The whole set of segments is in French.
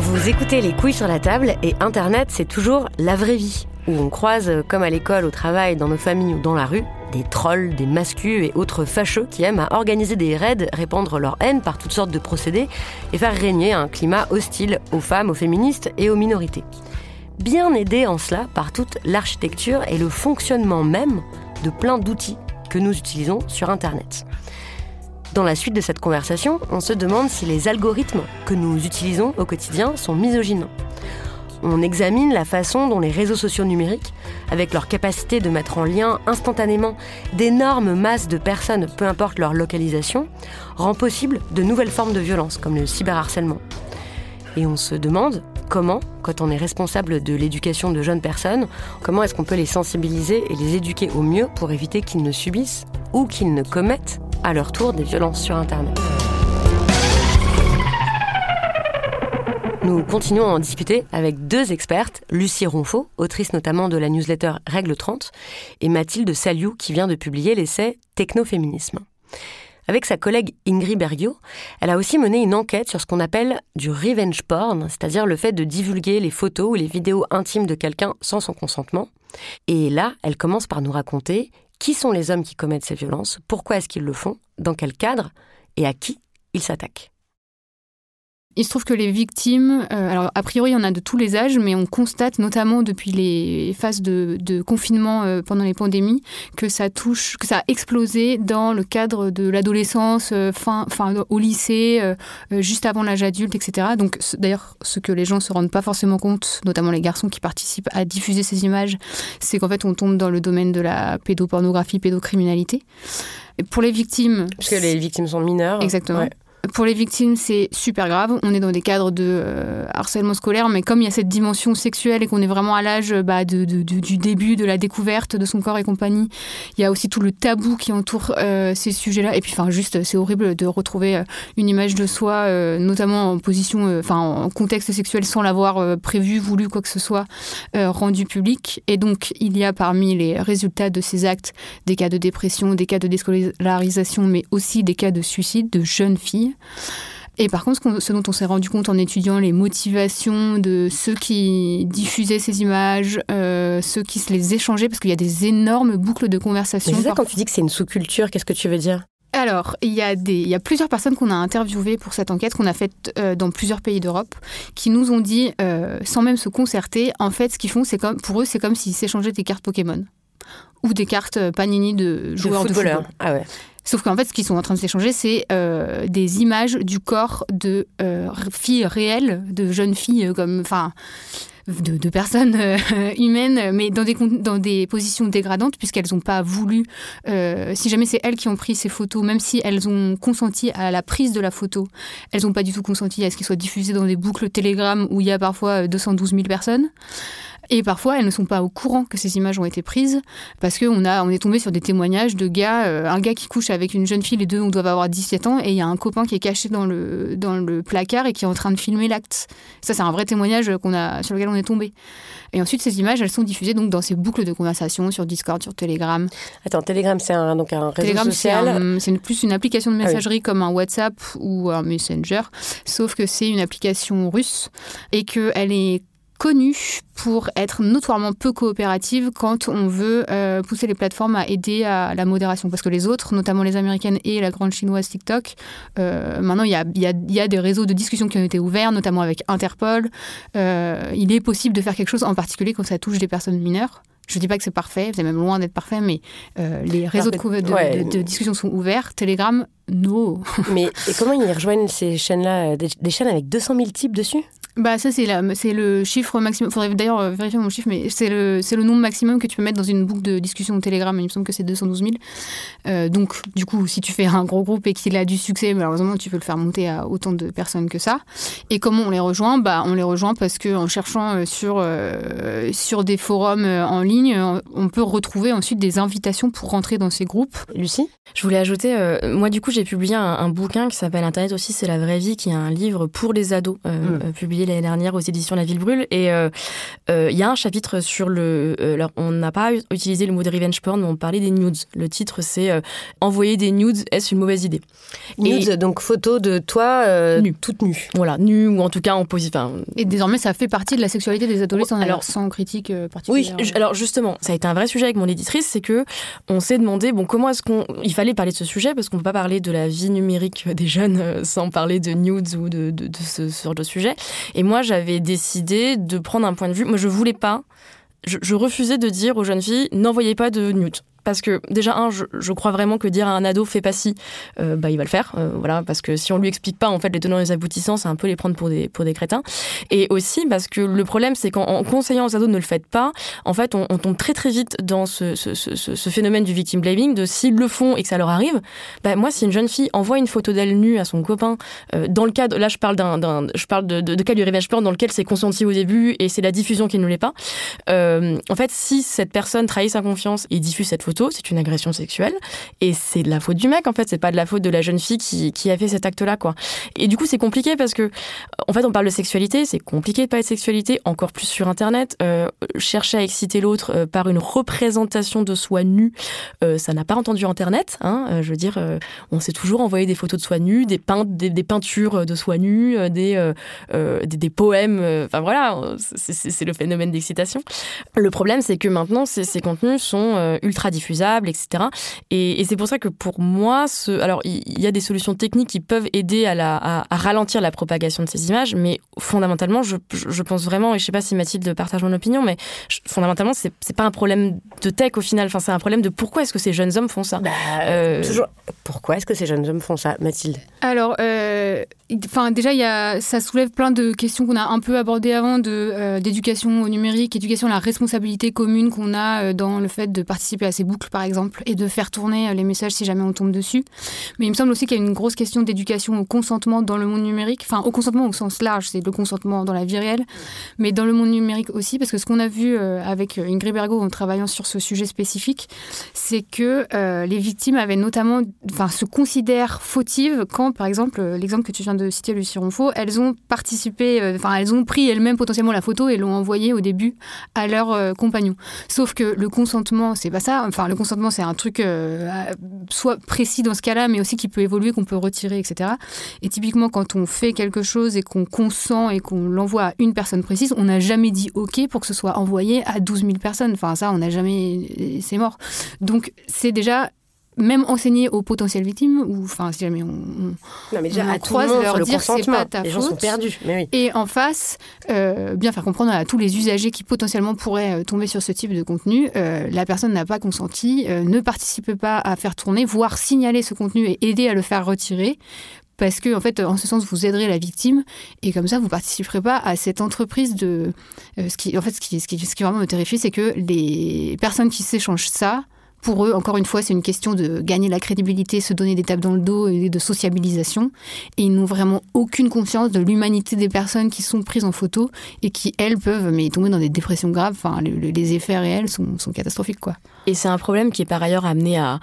Vous écoutez les couilles sur la table et Internet, c'est toujours la vraie vie, où on croise, comme à l'école, au travail, dans nos familles ou dans la rue, des trolls, des mascus et autres fâcheux qui aiment à organiser des raids, répandre leur haine par toutes sortes de procédés et faire régner un climat hostile aux femmes, aux féministes et aux minorités. Bien aidés en cela par toute l'architecture et le fonctionnement même de plein d'outils que nous utilisons sur Internet. Dans la suite de cette conversation, on se demande si les algorithmes que nous utilisons au quotidien sont misogynes. On examine la façon dont les réseaux sociaux numériques, avec leur capacité de mettre en lien instantanément d'énormes masses de personnes, peu importe leur localisation, rend possible de nouvelles formes de violence, comme le cyberharcèlement. Et on se demande comment, quand on est responsable de l'éducation de jeunes personnes, comment est-ce qu'on peut les sensibiliser et les éduquer au mieux pour éviter qu'ils ne subissent ou qu'ils ne commettent à leur tour des violences sur Internet. Nous continuons à en discuter avec deux expertes, Lucie Ronfaux, autrice notamment de la newsletter Règle 30, et Mathilde Saliou, qui vient de publier l'essai Technoféminisme. Avec sa collègue Ingrid Bergio, elle a aussi mené une enquête sur ce qu'on appelle du revenge porn, c'est-à-dire le fait de divulguer les photos ou les vidéos intimes de quelqu'un sans son consentement. Et là, elle commence par nous raconter qui sont les hommes qui commettent ces violences, pourquoi est-ce qu'ils le font, dans quel cadre et à qui ils s'attaquent. Il se trouve que les victimes, euh, alors a priori, il y en a de tous les âges, mais on constate notamment depuis les phases de, confinement euh, pendant les pandémies que ça touche, que ça a explosé dans le cadre de l'adolescence, euh, fin, fin, au lycée, juste avant l'âge adulte, etc. Donc, d'ailleurs, ce que les gens se rendent pas forcément compte, notamment les garçons qui participent à diffuser ces images, c'est qu'en fait, on tombe dans le domaine de la pédopornographie, pédocriminalité. Et pour les victimes, parce que les victimes sont mineures. Exactement. Pour les victimes, c'est super grave. On est dans des cadres de euh, harcèlement scolaire, mais comme il y a cette dimension sexuelle et qu'on est vraiment à l'âge bah, de, du début, de la découverte de son corps et compagnie, il y a aussi tout le tabou qui entoure euh, ces sujets-là. Et puis, enfin, juste, c'est horrible de retrouver euh, une image de soi, notamment en position, enfin, en contexte sexuel, sans l'avoir prévu, voulu, quoi que ce soit, rendu public. Et donc, il y a parmi les résultats de ces actes des cas de dépression, des cas de déscolarisation, mais aussi des cas de suicide de jeunes filles. Et par contre, ce dont on s'est rendu compte en étudiant les motivations de ceux qui diffusaient ces images, euh, ceux qui se les échangeaient, parce qu'il y a des énormes boucles de conversation. C'est ça quand tu dis que c'est une sous-culture, qu'est-ce que tu veux dire? Alors, il y, a des, il y a plusieurs personnes qu'on a interviewées pour cette enquête qu'on a faite euh, dans plusieurs pays d'Europe qui nous ont dit, euh, sans même se concerter, en fait, ce qu'ils font, c'est comme, pour eux, c'est comme s'ils s'échangeaient des cartes Pokémon ou des cartes Panini de joueurs de, football. Ah ouais. Sauf qu'en fait, ce qu'ils sont en train de s'échanger, c'est euh, des images du corps de euh, filles réelles, de jeunes filles, euh, comme, enfin, de, personnes humaines, mais dans des, dans des positions dégradantes, puisqu'elles n'ont pas voulu. si jamais c'est elles qui ont pris ces photos, même si elles ont consenti à la prise de la photo, elles n'ont pas du tout consenti à ce qu'ils soient diffusés dans des boucles Telegram où il y a parfois 212 000 personnes. Et parfois, elles ne sont pas au courant que ces images ont été prises parce qu'on on est tombé sur des témoignages de gars, euh, un gars qui couche avec une jeune fille, les deux on doit avoir 17 ans, et il y a un copain qui est caché dans le, dans le placard et qui est en train de filmer l'acte. Ça, c'est un vrai témoignage qu'on a, sur lequel on est tombé. Et ensuite, ces images, elles sont diffusées donc dans ces boucles de conversation sur Discord, sur Telegram. Attends, Telegram, c'est un, donc un réseau Telegram, social C'est plus une application de ah messagerie comme un WhatsApp ou un Messenger, sauf que c'est une application russe et qu'elle est connue pour être notoirement peu coopérative quand on veut euh, pousser les plateformes à aider à la modération. Parce que les autres, notamment les américaines et la grande chinoise TikTok, euh, maintenant il y a, y, a, y a, des réseaux de discussion qui ont été ouverts, notamment avec Interpol. Euh, il est possible de faire quelque chose, en particulier quand ça touche des personnes mineures Je dis pas que c'est parfait, c'est même loin d'être parfait, mais les réseaux de, discussion sont ouverts. Telegram, non. mais et comment ils rejoignent ces chaînes-là des, des, chaînes avec 200 000 types dessus? Bah ça c'est c'est le chiffre maximum. Faudrait d'ailleurs euh, vérifier mon chiffre, mais c'est le c'est le nombre maximum que tu peux mettre dans une boucle de discussion Telegram. Il me semble que c'est 212 000. Euh, donc du coup, si tu fais un gros groupe et qu'il a du succès, malheureusement tu peux le faire monter à autant de personnes que ça. Et comment on les rejoint? Bah on les rejoint parce que en cherchant euh, sur sur des forums en ligne, on peut retrouver ensuite des invitations pour rentrer dans ces groupes. Lucie, je voulais ajouter, moi du coup j'ai publié un, bouquin qui s'appelle Internet aussi c'est la vraie vie, qui est un livre pour les ados mmh. publié l'année dernière aux éditions La Ville Brûle. Et euh, euh, il y a un chapitre sur le. Euh, alors, on n'a pas utilisé le mot de revenge porn, mais on parlait des nudes. Le titre, c'est Envoyer des nudes, est-ce une mauvaise idée? Nudes, donc photo de toi toute nue. Voilà, nue ou en tout cas en position. Et désormais, ça fait partie de la sexualité des adolescents, alors sans critique particulière. Oui, alors justement, ça a été un vrai sujet avec mon éditrice, c'est que on s'est demandé, bon, comment est-ce qu'on. Il fallait parler de ce sujet parce qu'on ne peut pas parler de la vie numérique des jeunes sans parler de nudes ou de, de, de ce genre de sujet. Et moi, j'avais décidé de prendre un point de vue. Moi, je voulais pas. Je, refusais de dire aux jeunes filles n'envoyez pas de nudes parce que déjà un, je, crois vraiment que dire à un ado fais pas ci, euh, bah il va le faire, euh, voilà, parce que si on lui explique pas en fait les tenants et les aboutissants, c'est un peu les prendre pour des pour des crétins. Et aussi parce que le problème c'est qu'en conseillant aux ados ne le faites pas, en fait on, tombe très très vite dans ce, ce, ce, phénomène du victim blaming, de s'ils le font et que ça leur arrive, bah moi si une jeune fille envoie une photo d'elle nue à son copain, euh, dans le cadre, là je parle d'un, je parle de, de, cas du revenge porn dans lequel c'est consenti au début et c'est la diffusion qui ne l'est pas. en fait si cette personne trahit sa confiance et diffuse cette photo c'est une agression sexuelle. Et c'est de la faute du mec, en fait. C'est pas de la faute de la jeune fille qui, a fait cet acte-là, quoi. Et du coup, c'est compliqué parce que, en fait, on parle de sexualité. C'est compliqué de parler de sexualité, encore plus sur Internet. Euh, chercher à exciter l'autre euh, par une représentation de soi nu, euh, ça n'a pas entendu Internet. Hein. je veux dire, on s'est toujours envoyé des photos de soi nu, des, peintes, des, peintures de soi nu, des, des, poèmes. Enfin voilà, c'est le phénomène d'excitation. Le problème, c'est que maintenant, ces, ces contenus sont ultra diffusés etc. Et, c'est pour ça que pour moi, ce, alors il y, a des solutions techniques qui peuvent aider à, la, à, ralentir la propagation de ces images, mais fondamentalement, je, je, pense vraiment, et je sais pas si Mathilde partage mon opinion, mais fondamentalement, c'est, c'est pas un problème de tech au final, enfin, c'est un problème de pourquoi est-ce que ces jeunes hommes font ça. Bah, euh, toujours. Pourquoi est-ce que ces jeunes hommes font ça, Mathilde? Alors, euh, enfin, déjà, ça soulève plein de questions qu'on a un peu abordées avant euh, d'éducation au numérique, éducation à la responsabilité commune qu'on a dans le fait de participer à ces boucles par exemple, et de faire tourner les messages si jamais on tombe dessus. Mais il me semble aussi qu'il y a une grosse question d'éducation au consentement dans le monde numérique, enfin au consentement au sens large, c'est le consentement dans la vie réelle, mais dans le monde numérique aussi, parce que ce qu'on a vu euh, avec Ingrid Bergo en travaillant sur ce sujet spécifique, c'est que euh, les victimes avaient notamment, enfin, se considèrent fautives quand, par exemple, l'exemple que tu viens de citer, Lucie Ronfaux, elles ont participé, euh, enfin, elles ont pris elles-mêmes potentiellement la photo et l'ont envoyée au début à leur compagnon. Sauf que le consentement, c'est pas ça. Enfin, le consentement, c'est un truc euh, soit précis dans ce cas-là, mais aussi qui peut évoluer, qu'on peut retirer, etc. Et typiquement, quand on fait quelque chose et qu'on consent et qu'on l'envoie à une personne précise, on n'a jamais dit OK pour que ce soit envoyé à 12 000 personnes. Enfin, ça, on n'a jamais. C'est mort. Donc, c'est déjà même enseigner aux potentielles victimes, ou enfin, si jamais on, non, mais déjà, à croise, leur dire c'est pas ta les gens sont perdus. Et en face, euh, bien faire comprendre à tous les usagers qui potentiellement pourraient euh, tomber sur ce type de contenu, euh, la personne n'a pas consenti, ne participe pas à faire tourner, voire signaler ce contenu et aider à le faire retirer parce que en fait en ce sens vous aiderez la victime et comme ça vous participerez pas à cette entreprise de ce qui en fait ce qui, ce qui, ce qui vraiment me terrifie c'est que les personnes qui s'échangent ça pour eux, encore une fois, c'est une question de gagner la crédibilité, se donner des tapes dans le dos et de sociabilisation. Et ils n'ont vraiment aucune conscience de l'humanité des personnes qui sont prises en photo et qui, elles, peuvent mais, tomber dans des dépressions graves. Enfin, les, effets réels sont, sont catastrophiques. Quoi. Et c'est un problème qui est par ailleurs amené à,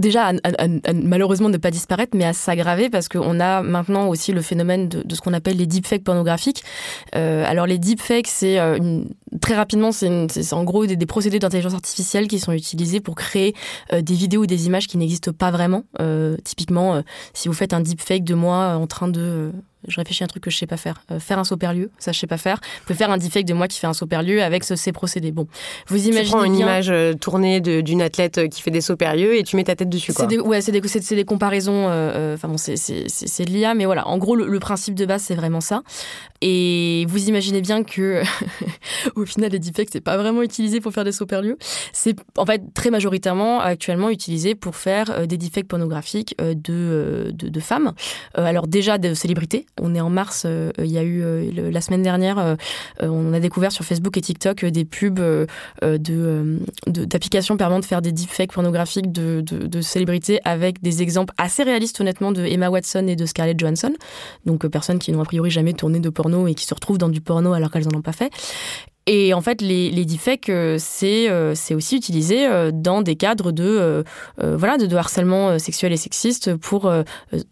déjà à, malheureusement ne pas disparaître, mais à s'aggraver parce qu'on a maintenant aussi le phénomène de, ce qu'on appelle les deepfakes pornographiques. Euh, alors les deepfakes, c'est euh, très rapidement, c'est en gros des, procédés d'intelligence artificielle qui sont utilisés pour créer euh, des vidéos ou des images qui n'existent pas vraiment. typiquement, si vous faites un deepfake de moi en train de je réfléchis à un truc que je sais pas faire. Euh, faire un sauperlieu, ça je sais pas faire. Vous pouvez faire un deepfake de moi qui fait un sauperlieu avec ce, ces procédés. Bon, vous imaginez tu prends une image euh, tournée d'une athlète euh, qui fait des sauperlieux et tu mets ta tête dessus. Quoi. Des, ouais, c'est des, des, comparaisons. Enfin bon, c'est de l'IA, mais voilà. En gros, le, principe de base, c'est vraiment ça. Et vous imaginez bien que, au final, les deepfakes, c'est pas vraiment utilisé pour faire des sauts-perlieux. C'est en fait très majoritairement actuellement utilisé pour faire euh, des deepfakes pornographiques euh, de, euh, de, de, femmes. alors déjà de célébrités. On est en mars, il y a eu la semaine dernière, on a découvert sur Facebook et TikTok des pubs de d'applications permettant de faire des deepfakes pornographiques de, de, de, célébrités avec des exemples assez réalistes honnêtement de Emma Watson et de Scarlett Johansson. Donc personnes qui n'ont a priori jamais tourné de porno et qui se retrouvent dans du porno alors qu'elles n'en ont pas fait. Et en fait, les, deepfakes, euh, c'est euh, c'est aussi utilisé euh, dans des cadres de voilà de, harcèlement sexuel et sexiste pour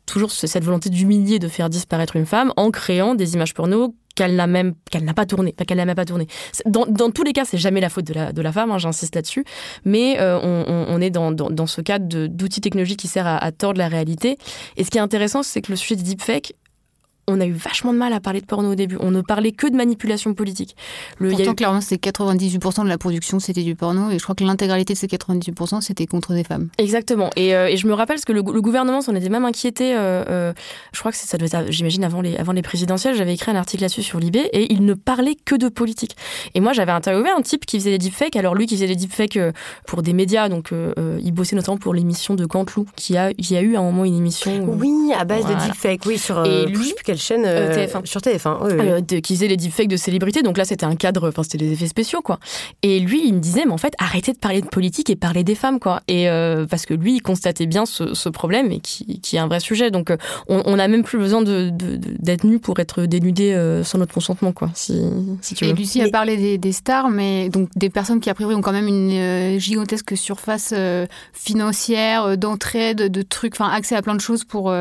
toujours cette volonté d'humilier, de faire disparaître une femme en créant des images porno qu'elle n'a même qu'elle n'a pas tourné, qu'elle n'a même pas tourné. Dans, dans, tous les cas, c'est jamais la faute de la, de la femme, hein, j'insiste là-dessus. Mais on, est dans, dans, ce cadre d'outils technologiques qui sert à, tordre la réalité. Et ce qui est intéressant, c'est que le sujet des deepfakes, on a eu vachement de mal à parler de porno au début. On ne parlait que de manipulation politique. Le, Pourtant, clairement, c'est 98% de la production, c'était du porno. Et je crois que l'intégralité de ces 98%, c'était contre des femmes. Exactement. Et, euh, et, je me rappelle que le, gouvernement s'en était même inquiété. Euh, euh, je crois que ça devait être, j'imagine, avant les, avant les présidentielles. J'avais écrit un article là-dessus sur Libé. Et il ne parlait que de politique. Et moi, j'avais interviewé un type qui faisait des deepfakes. Alors, lui qui faisait des deepfakes pour des médias. Donc, il bossait notamment pour l'émission de Canteloup, qui a, qui a eu à un moment une émission. Oui, à base de deepfakes. Oui, sur. Et lui, je sais plus quelle chaîne. TF1. Sur TF1, oui, oui. Euh, qui faisait les deepfakes de célébrités. Donc là, c'était un cadre, enfin, c'était des effets spéciaux, quoi. Et lui, il me disait, mais en fait, arrêtez de parler de politique et parler des femmes, quoi. Et euh, parce que lui, il constatait bien ce, ce problème et qui, qui, est un vrai sujet. Donc, euh, on n'a même plus besoin d'être de, de, nu pour être dénudé euh, sans notre consentement, quoi. Si, si tu veux. Et Lucie a parlé des, des, stars, mais donc des personnes qui, a priori, ont quand même une gigantesque surface financière, d'entraide, de trucs, enfin, accès à plein de choses pour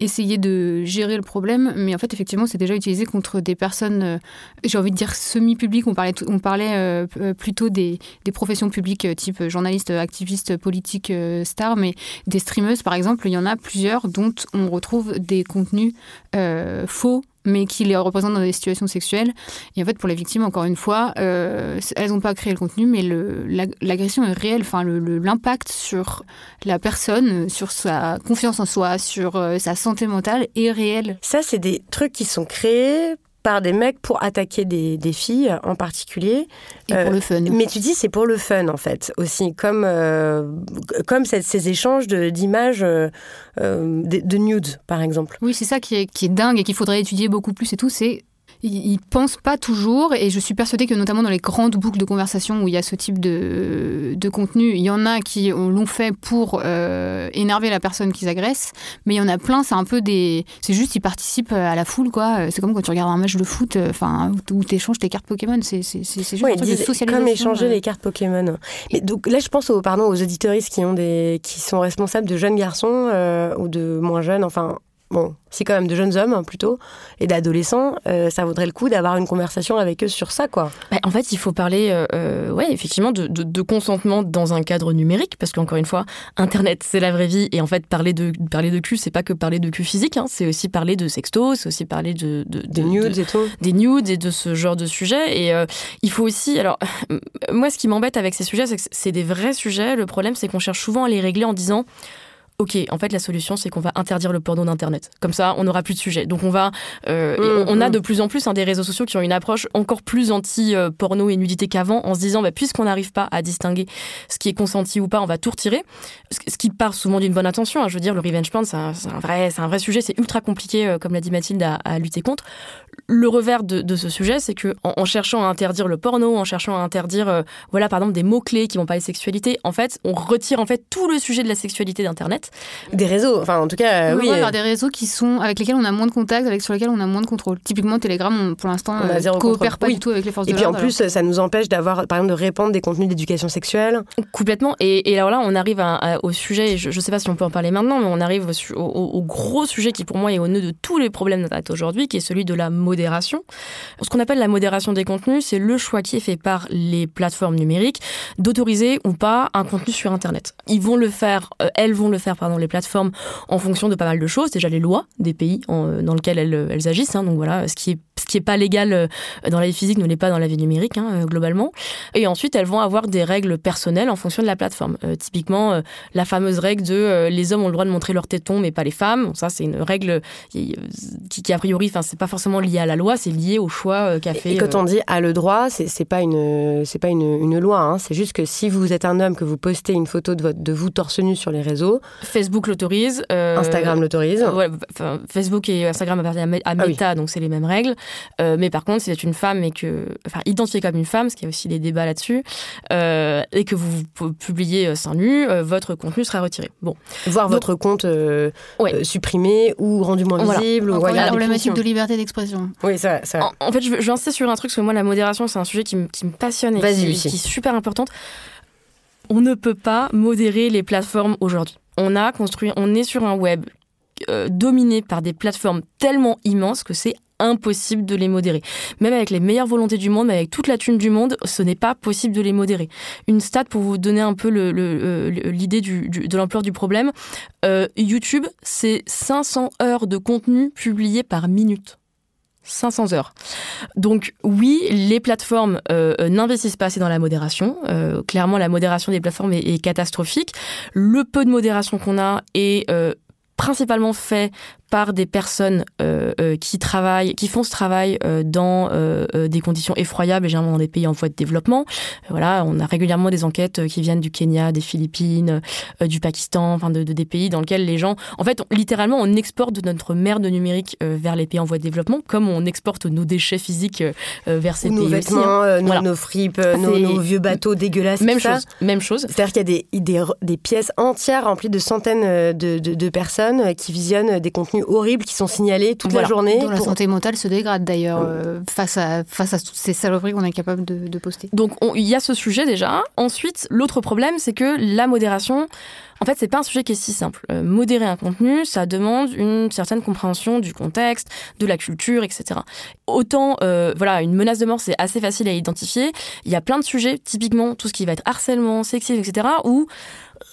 essayer de gérer le problème. Mais en fait, effectivement, c'est déjà utilisé contre des personnes, euh, j'ai envie de dire semi-publiques. On parlait, euh, euh, plutôt des, des, professions publiques type journaliste, activiste, politique, star, mais des streameuses, par exemple, il y en a plusieurs dont on retrouve des contenus faux mais qui les représentent dans des situations sexuelles. Et en fait, pour les victimes, encore une fois, elles n'ont pas créé le contenu, mais l'agression est réelle. Enfin, l'impact sur la personne, sur sa confiance en soi, sur sa santé mentale est réel. Ça, c'est des trucs qui sont créés par des mecs pour attaquer des, des filles en particulier. Et pour le fun. Mais tu dis c'est pour le fun en fait aussi, comme, euh, comme ces échanges d'images euh, de, de, nudes par exemple. Oui, c'est ça qui est, qui est dingue et qu'il faudrait étudier beaucoup plus et tout, c'est ils pensent pas toujours, et je suis persuadée que notamment dans les grandes boucles de conversation où il y a ce type de, de contenu, il y en a qui l'ont fait pour euh, énerver la personne qu'ils agressent, mais il y en a plein, c'est un peu des... C'est juste, ils participent à la foule, quoi. C'est comme quand tu regardes un match de foot, euh, enfin, où tu échanges tes cartes Pokémon, c'est juste ouais, un truc de socialisation. Comme échanger les cartes Pokémon. Mais donc là, je pense aux, pardon, aux auditoristes qui, ont des, qui sont responsables de jeunes garçons euh, ou de moins jeunes, enfin bon, c'est quand même de jeunes hommes plutôt, et d'adolescents, euh, ça vaudrait le coup d'avoir une conversation avec eux sur ça, quoi. Bah, en fait, il faut parler, euh, euh, ouais, effectivement, de, de, consentement dans un cadre numérique, parce qu'encore une fois, Internet, c'est la vraie vie, et en fait, parler de parler de cul, c'est pas que parler de cul physique, hein, c'est aussi parler de sexto, c'est aussi parler de, de, des nudes et tout, des nudes et de ce genre de sujets. Et il faut aussi, alors, moi, ce qui m'embête avec ces sujets, c'est que c'est des vrais sujets. Le problème, c'est qu'on cherche souvent à les régler en disant ok, en fait, la solution, c'est qu'on va interdire le porno d'Internet. Comme ça, on n'aura plus de sujet. Donc, on va. Euh, on, a mmh, de plus en plus hein, des réseaux sociaux qui ont une approche encore plus anti-porno et nudité qu'avant, en se disant, bah, puisqu'on n'arrive pas à distinguer ce qui est consenti ou pas, on va tout retirer. Ce qui part souvent d'une bonne intention. Hein. Je veux dire, le revenge porn, c'est un, vrai, c'est un vrai sujet. C'est ultra compliqué, euh, comme l'a dit Mathilde, à, lutter contre. Le revers de, ce sujet, c'est que en, cherchant à interdire le porno, en cherchant à interdire, euh, voilà, par exemple, des mots clés qui vont parler de sexualité, en fait, on retire en fait tout le sujet de la sexualité d'Internet. Des réseaux, enfin en tout cas, oui. Euh, des réseaux qui sont avec lesquels on a moins de contact, avec sur lesquels on a moins de contrôle. Typiquement, Telegram, pour l'instant, on euh, coopère pas du tout avec les forces de l'ordre. Et puis en plus, ça nous empêche d'avoir, par exemple, de répandre des contenus d'éducation sexuelle. Complètement. Et, alors là, on arrive au sujet. Je, ne sais pas si on peut en parler maintenant, mais on arrive au, gros sujet qui pour moi est au nœud de tous les problèmes d'Internet aujourd'hui, qui est celui de la modération. Ce qu'on appelle la modération des contenus, c'est le choix qui est fait par les plateformes numériques d'autoriser ou pas un contenu sur Internet. Ils vont le faire, euh, elles vont le faire, pardon, les plateformes en fonction de pas mal de choses. Déjà les lois des pays en, dans lesquels elles, elles agissent. Hein, donc voilà, ce qui est qui est pas légal dans la vie physique ne l'est pas dans la vie numérique hein, globalement. Et ensuite, elles vont avoir des règles personnelles en fonction de la plateforme. typiquement, la fameuse règle de les hommes ont le droit de montrer leur téton, mais pas les femmes. ça, c'est une règle qui, qui a priori, enfin, c'est pas forcément lié à la loi, c'est lié au choix qu'a fait. Et quand on dit a le droit, c'est pas une c'est pas une, une loi. Hein. C'est juste que si vous êtes un homme que vous postez une photo de, votre, de vous torse nu sur les réseaux, Facebook l'autorise, Instagram l'autorise. Ouais, Facebook et Instagram appartiennent à, ah Meta, donc c'est les mêmes règles. Euh, mais par contre, si vous êtes une femme et que, enfin, identifiée comme une femme, parce qu'il y a aussi des débats là-dessus, euh, et que vous publiez euh, seins nus, votre contenu sera retiré. Bon. Voir votre compte supprimé ou rendu moins visible. Ou, voilà, la problématique de liberté d'expression. Oui, ça. ça... En, fait, je veux, insister sur un truc, parce que moi, la modération, c'est un sujet qui, me passionne et qui, qui est super importante. On ne peut pas modérer les plateformes aujourd'hui. On a construit, on est sur un web euh, dominé par des plateformes tellement immenses que c'est impossible de les modérer. Même avec les meilleures volontés du monde, avec toute la thune du monde, ce n'est pas possible de les modérer. Une stat pour vous donner un peu euh, l'idée de l'ampleur du problème. Euh, YouTube, c'est 500 heures de contenu publié par minute. 500 heures. Donc oui, les plateformes n'investissent pas assez dans la modération. clairement, la modération des plateformes est, est catastrophique. Le peu de modération qu'on a est principalement fait par des personnes euh, euh, qui travaillent, qui font ce travail euh, dans des conditions effroyables, généralement dans des pays en voie de développement. Voilà, on a régulièrement des enquêtes qui viennent du Kenya, des Philippines, du Pakistan, enfin de, des pays dans lesquels les gens, en fait, littéralement, on exporte notre merde numérique vers les pays en voie de développement, comme on exporte nos déchets physiques vers ces pays nos vêtements, aussi, hein. nos, fripes, nos, vieux bateaux dégueulasses. Même chose, même chose. C'est-à-dire qu'il y a des, des, des, pièces entières remplies de centaines de, de, de personnes qui visionnent des contenus horribles qui sont signalés toute la journée. Dont la santé mentale se dégrade d'ailleurs euh, face, à, face à toutes ces saloperies qu'on est capable de, poster. Donc il y a ce sujet déjà. Ensuite, l'autre problème, c'est que la modération, en fait, c'est pas un sujet qui est si simple. Euh, modérer un contenu, ça demande une certaine compréhension du contexte, de la culture, etc. Autant, euh, voilà, une menace de mort, c'est assez facile à identifier. Il y a plein de sujets, typiquement tout ce qui va être harcèlement, sexisme, etc., où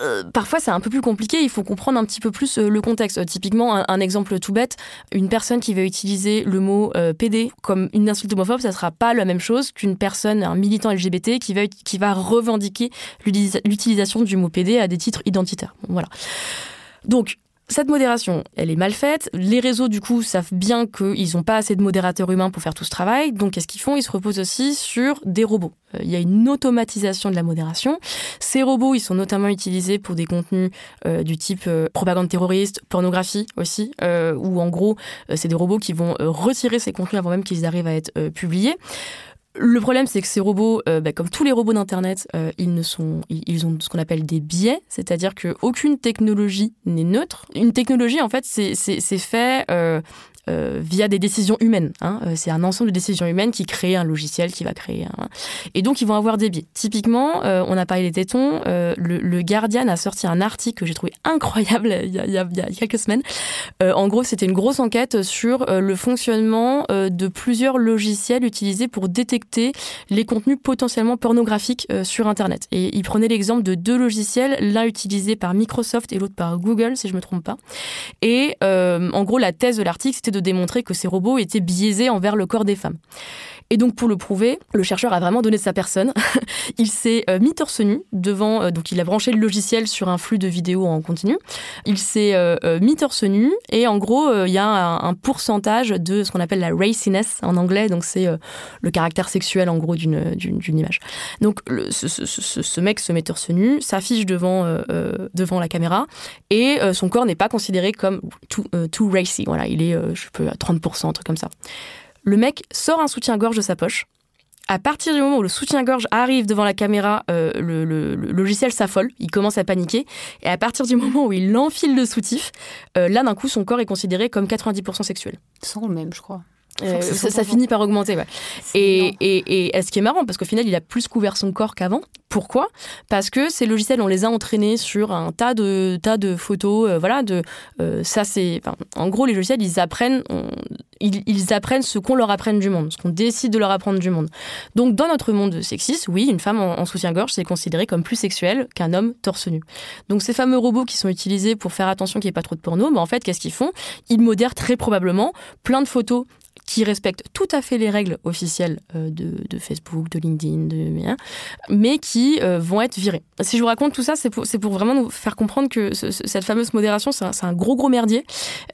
euh, parfois c'est un peu plus compliqué, il faut comprendre un petit peu plus euh, le contexte. Euh, typiquement, un, exemple tout bête, une personne qui va utiliser le mot PD comme une insulte homophobe, ça sera pas la même chose qu'une personne, un militant LGBT qui va, qui va revendiquer l'utilisation du mot PD à des titres identitaires. Voilà. Donc, cette modération, elle est mal faite. Les réseaux, du coup, savent bien qu'ils n'ont pas assez de modérateurs humains pour faire tout ce travail. Donc, qu'est-ce qu'ils font? Ils se reposent aussi sur des robots. Euh, il y a une automatisation de la modération. Ces robots, ils sont notamment utilisés pour des contenus euh, du type euh, propagande terroriste, pornographie aussi, où en gros, c'est des robots qui vont retirer ces contenus avant même qu'ils arrivent à être publiés. Le problème, c'est que ces robots, euh, bah, comme tous les robots d'Internet, euh, ils, ont ce qu'on appelle des biais, c'est-à-dire qu'aucune technologie n'est neutre. Une technologie, en fait, c'est fait euh, euh, via des décisions humaines. Hein. Euh, c'est un ensemble de décisions humaines qui crée un logiciel qui va créer. Un... Et donc, ils vont avoir des biais. Typiquement, euh, on a parlé des tétons. le, Guardian a sorti un article que j'ai trouvé incroyable il y a, quelques semaines. en gros, c'était une grosse enquête sur le fonctionnement de plusieurs logiciels utilisés pour détecter les contenus potentiellement pornographiques sur Internet. Et il prenait l'exemple de deux logiciels, l'un utilisé par Microsoft et l'autre par Google, si je me trompe pas. Et en gros, la thèse de l'article, c'était de démontrer que ces robots étaient biaisés envers le corps des femmes. Et donc pour le prouver, le chercheur a vraiment donné sa personne. il s'est euh, mis torse nu devant, euh, donc il a branché le logiciel sur un flux de vidéos en continu. Il s'est euh, mis torse nu et en gros il y a un, pourcentage de ce qu'on appelle la raciness en anglais, donc c'est le caractère sexuel en gros d'une image. Donc ce, mec se met torse nu, s'affiche devant devant la caméra et son corps n'est pas considéré comme too, too racy. Voilà, il est je peux à 30%, un truc comme ça. Le mec sort un soutien-gorge de sa poche. À partir du moment où le soutien-gorge arrive devant la caméra, euh, le, logiciel s'affole, il commence à paniquer. Et à partir du moment où il enfile le soutif, euh, là d'un coup son corps est considéré comme 90% sexuel. Sans le même, je crois. Euh, ça, finit par augmenter. Ouais. Et, et, et, ce qui est marrant, parce qu'au final, il a plus couvert son corps qu'avant. Pourquoi? Parce que ces logiciels, on les a entraînés sur un tas de, tas de photos. Euh, voilà, de, euh, ça, c'est, en gros, les logiciels, ils apprennent, ils, ils, apprennent ce qu'on leur apprenne du monde, ce qu'on décide de leur apprendre du monde. Donc, dans notre monde sexiste, oui, une femme en, soutien-gorge, c'est considéré comme plus sexuel qu'un homme torse nu. Donc, ces fameux robots qui sont utilisés pour faire attention qu'il n'y ait pas trop de porno, mais en fait, qu'est-ce qu'ils font? Ils modèrent très probablement plein de photos qui respectent tout à fait les règles officielles euh, de, Facebook, de LinkedIn, de, mais qui euh, vont être virés. Si je vous raconte tout ça, c'est pour, vraiment nous faire comprendre que cette fameuse modération, c'est un, gros gros merdier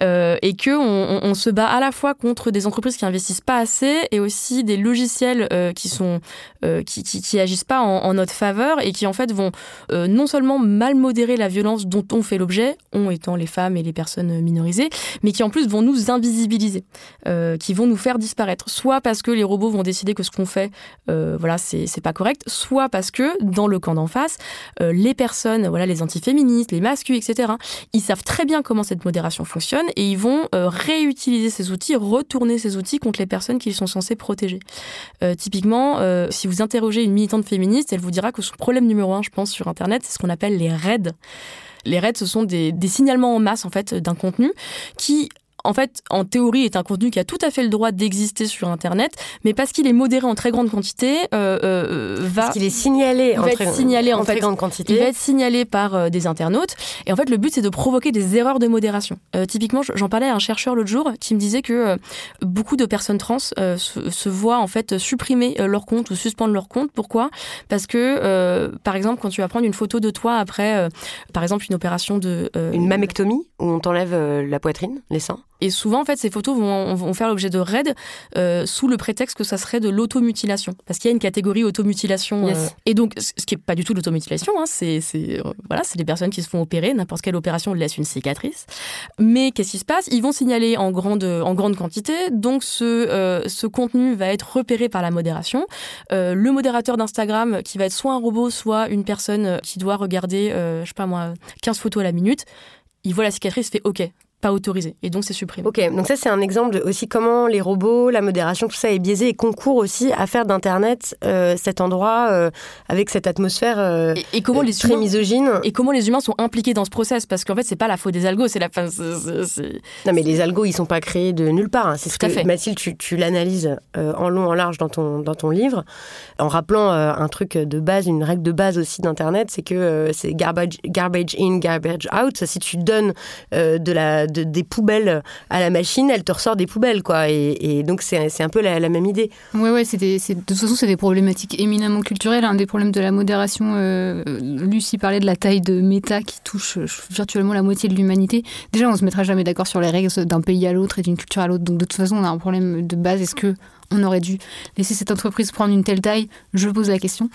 euh, et que on, se bat à la fois contre des entreprises qui investissent pas assez et aussi des logiciels qui sont qui, agissent pas en, en, notre faveur et qui en fait vont non seulement mal modérer la violence dont on fait l'objet, on étant les femmes et les personnes minorisées, mais qui en plus vont nous invisibiliser, qui vont nous faire disparaître. Soit parce que les robots vont décider que ce qu'on fait, euh, voilà, c'est pas correct, soit parce que dans le camp d'en face, euh, les personnes, voilà, les antiféministes, les masculins, etc., ils savent très bien comment cette modération fonctionne et ils vont euh, réutiliser ces outils, retourner ces outils contre les personnes qu'ils sont censés protéger. typiquement, si vous interrogez une militante féministe, elle vous dira que son problème numéro un, je pense, sur Internet, c'est ce qu'on appelle les raids. Les raids, ce sont des, des signalements en masse en fait d'un contenu qui en fait, en théorie, est un contenu qui a tout à fait le droit d'exister sur Internet, mais parce qu'il est modéré en très grande quantité, euh, euh, va. Parce qu'il est signalé, en, très, signalé en, très grande quantité. Il va être signalé par euh, des internautes. Et en fait, le but, c'est de provoquer des erreurs de modération. typiquement, j'en parlais à un chercheur l'autre jour qui me disait que beaucoup de personnes trans se, voient en fait supprimer leur compte ou suspendre leur compte. Pourquoi? Parce que, par exemple, quand tu vas prendre une photo de toi après, par exemple, une opération de. une mammectomie, où on t'enlève la poitrine, les seins? Et souvent, en fait, ces photos vont, faire l'objet de raids euh, sous le prétexte que ça serait de l'automutilation. Parce qu'il y a une catégorie automutilation. Euh, et donc, ce qui n'est pas du tout l'automutilation, hein, c'est euh, voilà, des personnes qui se font opérer. N'importe quelle opération laisse une cicatrice. Mais qu'est-ce qui se passe? Ils vont signaler en grande, en grande quantité. Donc, ce, ce contenu va être repéré par la modération. le modérateur d'Instagram, qui va être soit un robot, soit une personne qui doit regarder, je sais pas moi, 15 photos à la minute, il voit la cicatrice, fait OK, pas autorisé. Et donc, c'est supprimé. Ok, donc ça, c'est un exemple de aussi comment les robots, la modération, tout ça est biaisé et concourt aussi à faire d'Internet euh, cet endroit euh, avec cette atmosphère euh, et, comment les très misogyne. Et comment les humains sont impliqués dans ce process? Parce qu'en fait, c'est pas la faute des algos, c'est la fin. Non, mais les algos, ils sont pas créés de nulle part. Hein. C'est ce que, fait. Mathilde, tu, tu l'analyses en long, en large dans ton, dans ton livre, en rappelant un truc de base, une règle de base aussi d'Internet, c'est que c'est garbage, garbage in, garbage out. Si tu donnes de la des poubelles à la machine, elle te ressort des poubelles, quoi. Et, donc, c'est un peu la, même idée. Oui, ouais, de toute façon, c'est des problématiques éminemment culturelles. Un des problèmes de la modération, euh, Lucie parlait de la taille de méta qui touche euh, virtuellement la moitié de l'humanité. Déjà, on ne se mettra jamais d'accord sur les règles d'un pays à l'autre et d'une culture à l'autre. Donc, de toute façon, on a un problème de base. Est-ce que on aurait dû laisser cette entreprise prendre une telle taille Je pose la question.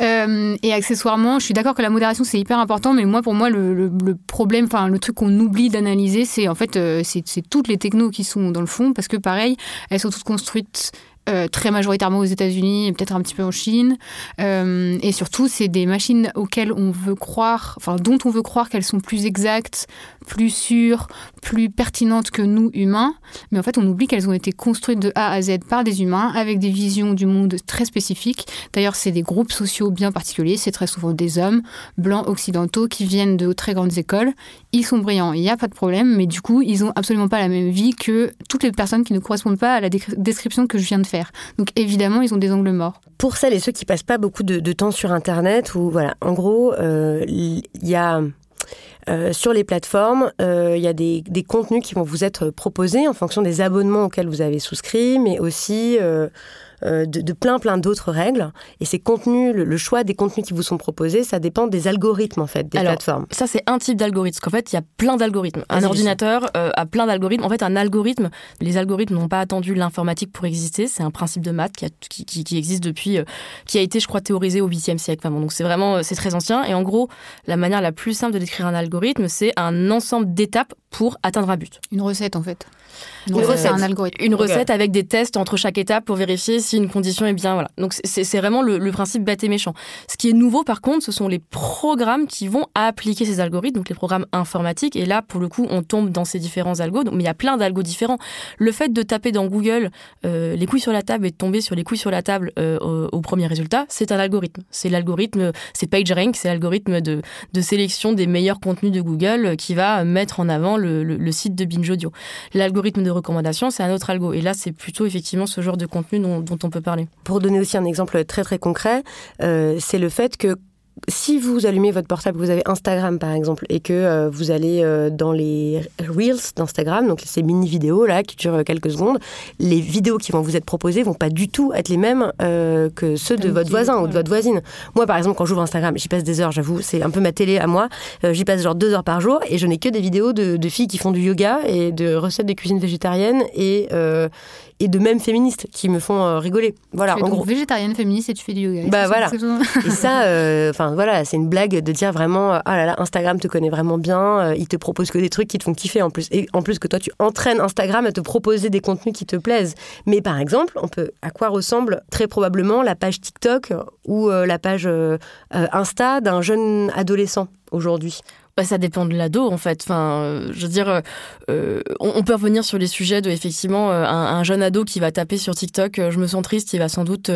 Euh, et accessoirement, je suis d'accord que la modération c'est hyper important, mais moi pour moi le, problème, enfin le truc qu'on oublie d'analyser, c'est en fait euh, c'est toutes les technos qui sont dans le fond, parce que pareil, elles sont toutes construites euh, très majoritairement aux États-Unis et peut-être un petit peu en Chine. Et surtout, c'est des machines auxquelles on veut croire, enfin, dont on veut croire qu'elles sont plus exactes, plus sûres, plus pertinentes que nous, humains. Mais en fait, on oublie qu'elles ont été construites de A à Z par des humains avec des visions du monde très spécifiques. D'ailleurs, c'est des groupes sociaux bien particuliers. C'est très souvent des hommes blancs occidentaux qui viennent de très grandes écoles. Ils sont brillants, il n'y a pas de problème, mais du coup, ils n'ont absolument pas la même vie que toutes les personnes qui ne correspondent pas à la description que je viens de faire. Donc évidemment, ils ont des angles morts. Pour celles et ceux qui passent pas beaucoup de, temps sur Internet, ou voilà, en gros, euh, il y a euh, sur les plateformes, euh, il y a des, contenus qui vont vous être proposés en fonction des abonnements auxquels vous avez souscrit, mais aussi euh, de, plein plein d'autres règles. Et ces contenus, le, choix des contenus qui vous sont proposés, ça dépend des algorithmes en fait, des plateformes. Ça c'est un type d'algorithme. Parce qu'en fait, il y a plein d'algorithmes. Un ordinateur euh, a plein d'algorithmes. En fait, un algorithme, les algorithmes n'ont pas attendu l'informatique pour exister. C'est un principe de maths qui, qui, existe depuis, euh, qui a été, je crois, théorisé au 8e siècle. donc c'est vraiment, c'est très ancien. Et en gros, la manière la plus simple de décrire un algorithme, c'est un ensemble d'étapes pour atteindre un but. Une recette en fait. Une, recette, un algorithme. Une recette avec des tests entre chaque étape pour vérifier si une condition est bien. Voilà. Donc c'est vraiment le, principe bête et méchant. Ce qui est nouveau par contre, ce sont les programmes qui vont appliquer ces algorithmes, donc les programmes informatiques. Et là, pour le coup, on tombe dans ces différents algos. mais il y a plein d'algos différents. Le fait de taper dans Google euh, les couilles sur la table et de tomber sur les couilles sur la table euh, au, premier résultat, c'est un algorithme. C'est l'algorithme, c'est PageRank, c'est l'algorithme de, de, sélection des meilleurs contenus de Google qui va mettre en avant le, site de Binge Audio. L'algorithme de recommandation, c'est un autre algo. Et là, c'est plutôt effectivement ce genre de contenu dont, on peut parler. Pour donner aussi un exemple très très concret, euh, c'est le fait que si vous allumez votre portable, vous avez Instagram par exemple, et que euh, vous allez euh, dans les Reels d'Instagram, donc ces mini vidéos là qui durent quelques secondes, les vidéos qui vont vous être proposées vont pas du tout être les mêmes euh, que ceux de votre voisin ou de votre voisine. Moi par exemple, quand j'ouvre Instagram, j'y passe des heures, j'avoue, c'est un peu ma télé à moi. j'y passe genre deux heures par jour et je n'ai que des vidéos de, de, filles qui font du yoga et de recettes de cuisine végétarienne et et de même féministes qui me font euh, rigoler. Voilà, tu es en gros. végétarienne féministe et tu fais du yoga. Bah voilà. et ça, euh, enfin voilà, c'est une blague de dire vraiment, ah là là, Instagram te connaît vraiment bien, euh, il te propose que des trucs qui te font kiffer en plus, et en plus que toi tu entraînes Instagram à te proposer des contenus qui te plaisent. Mais par exemple, on peut, à quoi ressemble très probablement la page TikTok ou la page Insta d'un jeune adolescent aujourd'hui? Bah, ça dépend de l'ado en fait. Enfin, euh, je veux dire, euh, euh, on, peut revenir sur les sujets de effectivement un, jeune ado qui va taper sur TikTok. je me sens triste. Il va sans doute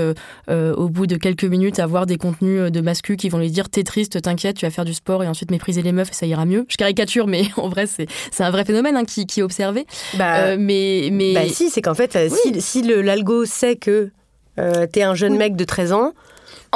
au bout de quelques minutes avoir des contenus de mascu qui vont lui dire t'es triste, t'inquiète, tu vas faire du sport et ensuite mépriser les meufs et ça ira mieux. Je caricature, mais en vrai c'est c'est un vrai phénomène hein, qui, qui, est observé. Bah, mais mais bah, si c'est qu'en fait si, si l'algo sait que t'es un jeune mec de 13 ans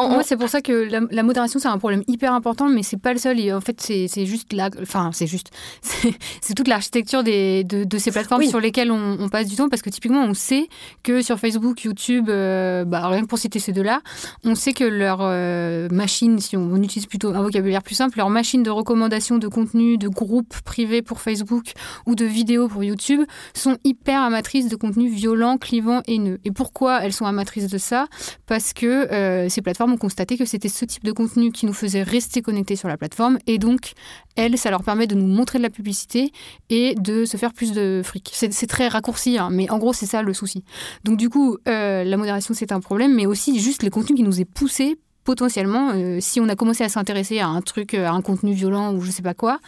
moi, c'est pour ça que la, modération, c'est un problème hyper important, mais c'est pas le seul. Et en fait, c'est juste là. Enfin, c'est juste. C'est toute l'architecture de, de, ces plateformes sur lesquelles on, passe du temps, parce que typiquement, on sait que sur Facebook, YouTube, euh, bah, rien que pour citer ces deux-là, on sait que leur euh, machine, si on, utilise plutôt un vocabulaire plus simple, leur machine de recommandation de contenu, de groupes privés pour Facebook ou de vidéos pour YouTube, sont hyper amatrices de contenu violent, clivant, haineux. Et pourquoi elles sont amatrices de ça? Parce que euh, ces plateformes ont constaté que c'était ce type de contenu qui nous faisait rester connectés sur la plateforme. Et donc, elles, ça leur permet de nous montrer de la publicité et de se faire plus de fric. C'est très raccourci, hein, mais en gros, c'est ça le souci. Donc, du coup, euh, la modération, c'est un problème, mais aussi juste les contenus qui nous est poussé potentiellement, euh, si on a commencé à s'intéresser à un truc, à un contenu violent ou je sais pas quoi,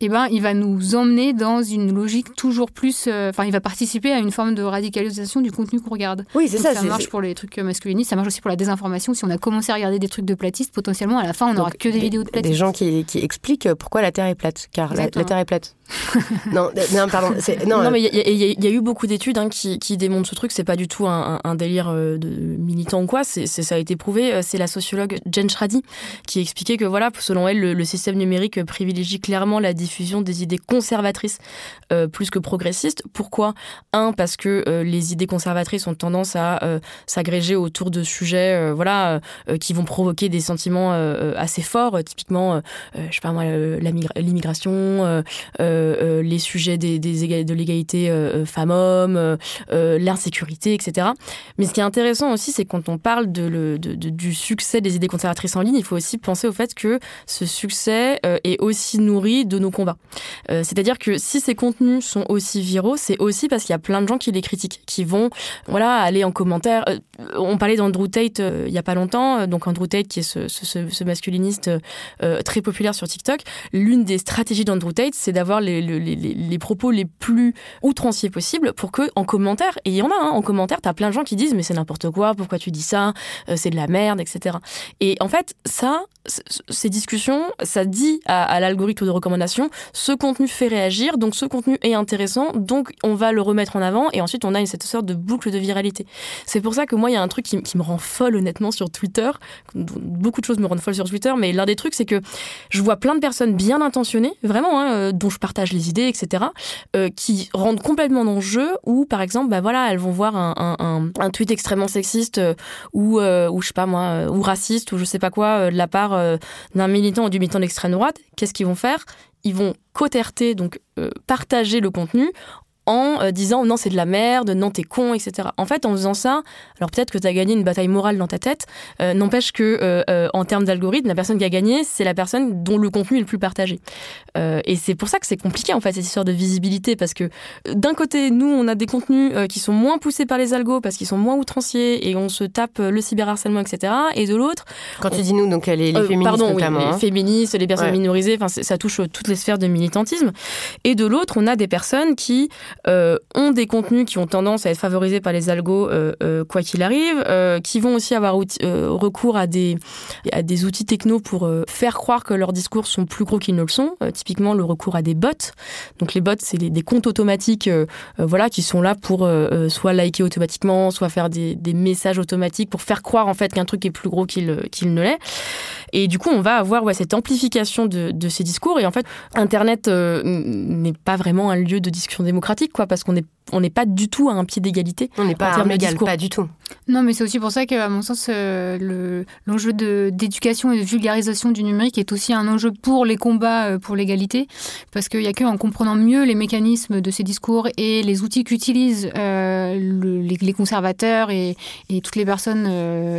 eh ben, il va nous emmener dans une logique toujours plus. Euh, enfin, il va participer à une forme de radicalisation du contenu qu'on regarde. Oui, c'est ça. Ça marche pour les trucs masculinistes, ça marche aussi pour la désinformation. Si on a commencé à regarder des trucs de platistes, potentiellement, à la fin, on n'aura que des, vidéos de platistes. Des gens qui, qui, expliquent pourquoi la Terre est plate, car la, Terre est plate. non, non, pardon. Non, non, mais il y, a eu beaucoup d'études hein, qui, qui, démontrent ce truc. C'est pas du tout un, un, délire euh, de militant ou quoi. C'est, ça a été prouvé. C'est la sociologue Jen Schrady qui expliquait que, voilà, selon elle, le, système numérique privilégie clairement la diffusion des idées conservatrices euh, plus que progressistes. Pourquoi? Un, parce que euh, les idées conservatrices ont tendance à euh, s'agréger autour de sujets, voilà, qui vont provoquer des sentiments assez forts. typiquement, je sais pas moi, l'immigration, les sujets des, de l'égalité femmes-hommes, l'insécurité, etc. Mais ce qui est intéressant aussi, c'est quand on parle de le, du succès des idées conservatrices en ligne, il faut aussi penser au fait que ce succès est aussi nourri de nos Euh, c'est-à-dire que si ces contenus sont aussi viraux, c'est aussi parce qu'il y a plein de gens qui les critiquent, qui vont voilà aller en commentaire. Euh, on parlait d'Andrew Tate euh, il y a pas longtemps, donc Andrew Tate qui est ce, masculiniste très populaire sur TikTok. L'une des stratégies d'Andrew Tate, c'est d'avoir les, propos les plus outranciers possibles pour que en commentaire, et il y en a hein, en commentaire, t'as plein de gens qui disent mais c'est n'importe quoi, pourquoi tu dis ça, c'est de la merde, etc. Et en fait ça, ces discussions, ça dit à l'algorithme de recommandation ce contenu fait réagir, donc ce contenu est intéressant, donc on va le remettre en avant, et ensuite on a cette sorte de boucle de viralité. C'est pour ça que moi, il y a un truc qui, me rend folle honnêtement sur Twitter. Beaucoup de choses me rendent folle sur Twitter, mais l'un des trucs, c'est que je vois plein de personnes bien intentionnées, vraiment, hein, euh, dont je partage les idées, etc., euh, qui rendent complètement dans le jeu, ou par exemple, bah voilà, elles vont voir un, tweet extrêmement sexiste, euh, ou, ou je sais pas moi, ou raciste, ou je sais pas quoi, de la part d'un militant ou du militant d'extrême droite. Qu'est-ce qu'ils vont faire? Ils vont coterter, donc euh, partager le contenu en euh, disant non c'est de la merde, non t'es con, etc. En fait, en faisant ça, alors peut-être que tu as gagné une bataille morale dans ta tête, euh, n'empêche que euh, en termes d'algorithme, la personne qui a gagné, c'est la personne dont le contenu est le plus partagé. et c'est pour ça que c'est compliqué en fait cette histoire de visibilité, parce que d'un côté, nous, on a des contenus qui sont moins poussés par les algos parce qu'ils sont moins outranciers et on se tape le cyberharcèlement, etc. Et de l'autre, quand tu dis nous, donc les, les féministes pardon, notamment, les hein. féministes, les personnes minorisées, enfin ça touche toutes les sphères de militantisme. Et de l'autre, on a des personnes qui euh, ont des contenus qui ont tendance à être favorisés par les algos euh, euh, quoi qu'il arrive, qui vont aussi avoir recours à des, à des outils techno pour faire croire que leurs discours sont plus gros qu'ils ne le sont. typiquement le recours à des bots. Donc les bots, c'est des comptes automatiques voilà, qui sont là pour soit liker automatiquement, soit faire des, messages automatiques pour faire croire en fait qu'un truc est plus gros qu'il ne l'est. Et du coup, on va avoir ouais, cette amplification de, de, ces discours. Et en fait, Internet euh, n'est pas vraiment un lieu de discussion démocratique, quoi, parce qu'on n'est on n'est pas du tout à un pied d'égalité. On n'est pas à un égal, pas du tout. Non, mais c'est aussi pour ça qu'à mon sens, euh, l'enjeu d'éducation et de vulgarisation du numérique est aussi un enjeu pour les combats euh, pour l'égalité, parce qu'il n'y a qu'en comprenant mieux les mécanismes de ces discours et les outils qu'utilisent les, conservateurs et, et, toutes les personnes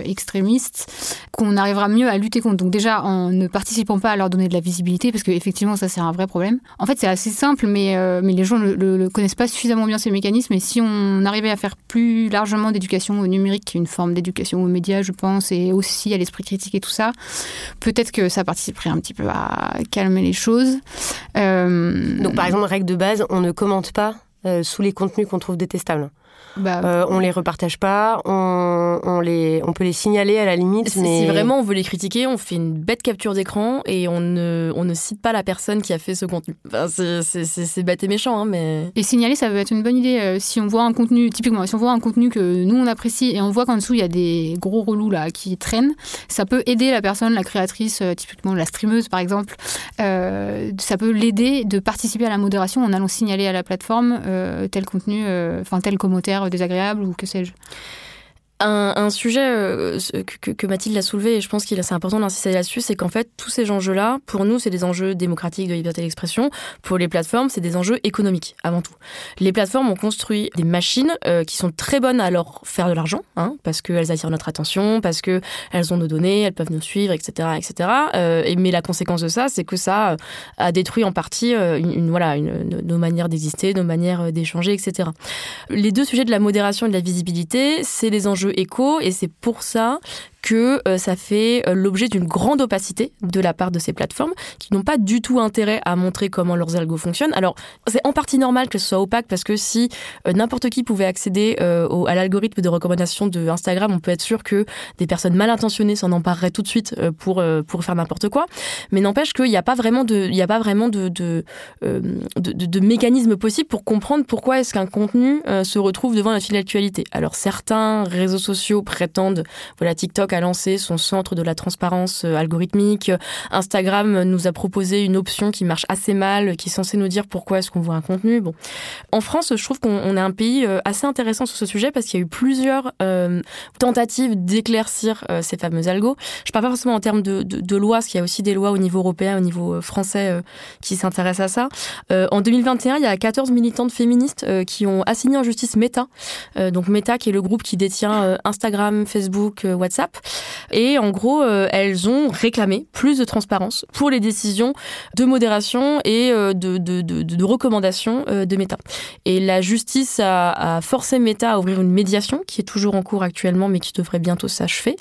extrémistes qu'on arrivera mieux à lutter contre. Donc déjà, en ne participant pas à leur donner de la visibilité, parce qu'effectivement, ça c'est un vrai problème. En fait, c'est assez simple, mais, euh, les gens ne le, connaissent pas suffisamment bien ces mécanismes. Et si on arrivait à faire plus largement d'éducation au numérique, une forme d'éducation aux médias, je pense, et aussi à l'esprit critique et tout ça, peut-être que ça participerait un petit peu à calmer les choses. Euh, Donc par exemple, règle de base, on ne commente pas euh, sous les contenus qu'on trouve détestables. Bah, euh, on les repartage pas, on, les, on peut les signaler à la limite. Mais... Si vraiment on veut les critiquer, on fait une bête capture d'écran et on ne, on ne cite pas la personne qui a fait ce contenu. c'est bête et méchant, hein, mais. Et signaler, ça peut être une bonne idée. Euh, si on voit un contenu, typiquement, si on voit un contenu que nous on apprécie et on voit qu'en dessous il y a des gros relous là qui traînent, ça peut aider la personne, la créatrice, euh, typiquement la streameuse par exemple. ça peut l'aider de participer à la modération en allant signaler à la plateforme tel contenu, enfin tel commentaire désagréable ou que sais-je un, sujet euh, que, Mathilde a soulevé, et je pense qu'il c'est important d'insister là-dessus, c'est qu'en fait, tous ces enjeux-là, pour nous, c'est des enjeux démocratiques de liberté d'expression. Pour les plateformes, c'est des enjeux économiques, avant tout. Les plateformes ont construit des machines euh, qui sont très bonnes à leur faire de l'argent, hein, parce qu'elles attirent notre attention, parce qu'elles ont nos données, elles peuvent nous suivre, etc. etc. Euh, mais la conséquence de ça, c'est que ça a détruit en partie une, voilà, nos manières d'exister, nos manières d'échanger, etc. Les deux sujets de la modération et de la visibilité, c'est des enjeux écho et c'est pour ça que euh, ça fait euh, l'objet d'une grande opacité de la part de ces plateformes qui n'ont pas du tout intérêt à montrer comment leurs algos fonctionnent. Alors, c'est en partie normal que ce soit opaque parce que si euh, n'importe qui pouvait accéder à l'algorithme de recommandation de Instagram, on peut être sûr que des personnes mal intentionnées s'en empareraient tout de suite pour, pour faire n'importe quoi. Mais n'empêche qu'il n'y a pas vraiment de, il y a pas vraiment de, de, de mécanisme possible pour comprendre pourquoi est-ce qu'un contenu se retrouve devant la file d'actualité. Alors, certains réseaux sociaux prétendent, voilà, TikTok a lancé son centre de la transparence euh, algorithmique. Instagram nous a proposé une option qui marche assez mal, qui est censée nous dire pourquoi est-ce qu'on voit un contenu. Bon, en France, je trouve qu'on est un pays euh, assez intéressant sur ce sujet parce qu'il y a eu plusieurs euh, tentatives d'éclaircir ces fameux algos. Je parle pas forcément en termes de, de, de loi, parce qu'il y a aussi des lois au niveau européen, au niveau français qui s'intéressent à ça. en 2021, il y a 14 militantes féministes qui ont assigné en justice Meta. donc Meta, qui est le groupe qui détient Instagram, Facebook, WhatsApp. Et en gros, euh, elles ont réclamé plus de transparence pour les décisions de modération et euh, de, de, de, de recommandations euh, de Meta. Et la justice a, a, forcé Meta à ouvrir une médiation qui est toujours en cours actuellement, mais qui devrait bientôt s'achever.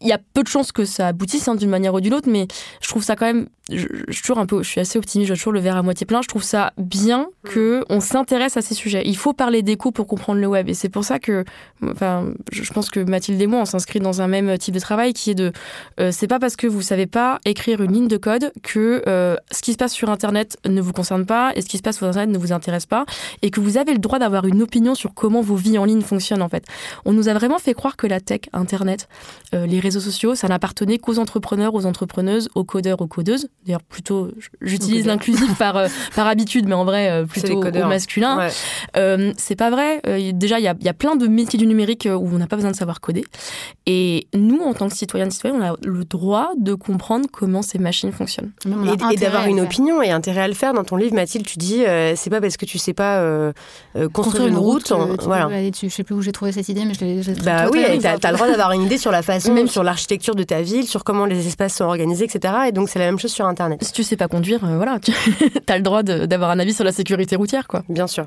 Il y a peu de chances que ça aboutisse hein, d'une manière ou d'une autre, mais je trouve ça quand même je, je, suis toujours un peu, je suis assez optimiste, je toujours le verre à moitié plein. Je trouve ça bien que on s'intéresse à ces sujets. Il faut parler des coûts pour comprendre le web, et c'est pour ça que, enfin, je pense que Mathilde et moi, on s'inscrit dans un même type de travail qui est de, euh, c'est pas parce que vous savez pas écrire une ligne de code que euh, ce qui se passe sur Internet ne vous concerne pas et ce qui se passe sur Internet ne vous intéresse pas, et que vous avez le droit d'avoir une opinion sur comment vos vies en ligne fonctionnent en fait. On nous a vraiment fait croire que la tech, Internet, euh, les réseaux sociaux, ça n'appartenait qu'aux entrepreneurs, aux entrepreneuses, aux codeurs, aux codeuses D'ailleurs, plutôt, j'utilise l'inclusif par, euh, par habitude, mais en vrai, euh, plutôt au masculin. Euh, c'est pas vrai. déjà, il y a, y a, plein de métiers du numérique où on n'a pas besoin de savoir coder. Et nous, en tant que citoyens et citoyennes, on a le droit de comprendre comment ces machines fonctionnent. Et, d'avoir une opinion et intérêt à le faire. Dans ton livre, Mathilde, tu dis, c'est pas parce que tu sais pas construire, une, route. voilà. je sais plus où j'ai trouvé cette idée, mais je l'ai. Bah oui, tu as, le droit d'avoir une idée sur la façon, même sur l'architecture de ta ville, sur comment les espaces sont organisés, etc. Et donc, c'est la même chose sur Internet. Si tu sais pas conduire, euh, voilà, tu as le droit d'avoir un avis sur la sécurité routière, quoi. Bien sûr.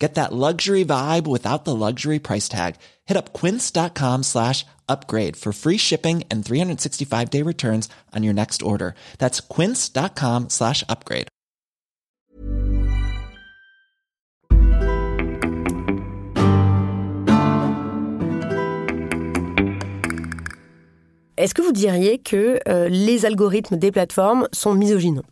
Get that luxury vibe without the luxury price tag. Hit up quince.com slash upgrade for free shipping and 365 day returns on your next order. That's quince.com slash upgrade. Est-ce que vous diriez que euh, les algorithmes des plateformes sont misogynes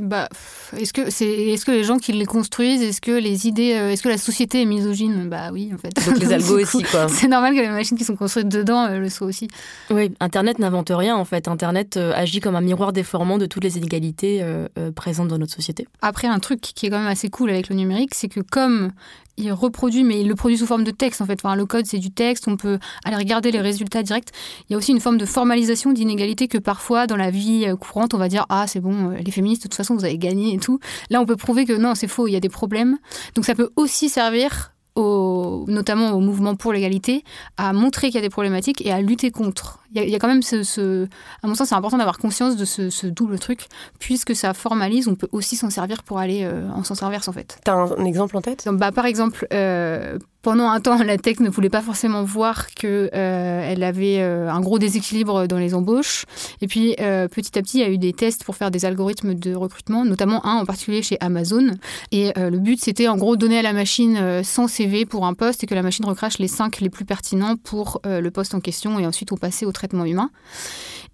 Bah, est-ce que c'est, est-ce que les gens qui les construisent, est-ce que les idées, euh, est-ce que la société est misogyne? Bah oui, en fait. Donc les algos coup, aussi, quoi. C'est normal que les machines qui sont construites dedans euh, le soient aussi. Oui, Internet n'invente rien en fait. Internet euh, agit comme un miroir déformant de toutes les inégalités euh, euh, présentes dans notre société. Après, un truc qui est quand même assez cool avec le numérique, c'est que comme il reproduit, mais il le produit sous forme de texte en fait. Le code, c'est du texte, on peut aller regarder les résultats directs. Il y a aussi une forme de formalisation d'inégalité que parfois, dans la vie euh, courante, on va dire Ah, c'est bon, euh, les féministes, de toute façon, vous avez gagné et tout. Là, on peut prouver que non, c'est faux, il y a des problèmes. Donc, ça peut aussi servir. Notamment au mouvement pour l'égalité, à montrer qu'il y a des problématiques et à lutter contre. Il y a, il y a quand même ce, ce- à mon sens, c'est important d'avoir conscience de ce, ce double truc, puisque ça formalise, on peut aussi s'en servir pour aller euh, en sens inverse en fait. T'as un, un exemple en tête? Donc, bah, par exemple, euh, pendant un temps, la tech ne voulait pas forcément voir que euh, avait euh, un gros déséquilibre dans les embauches. Et puis, euh, petit à petit, il y a eu des tests pour faire des algorithmes de recrutement, notamment un en particulier chez Amazon. Et le but, c'était en gros donner à la machine euh, 100 CV pour un poste et que la machine recrache les 5 les plus pertinents pour le poste en question. Et ensuite, on passait au traitement humain.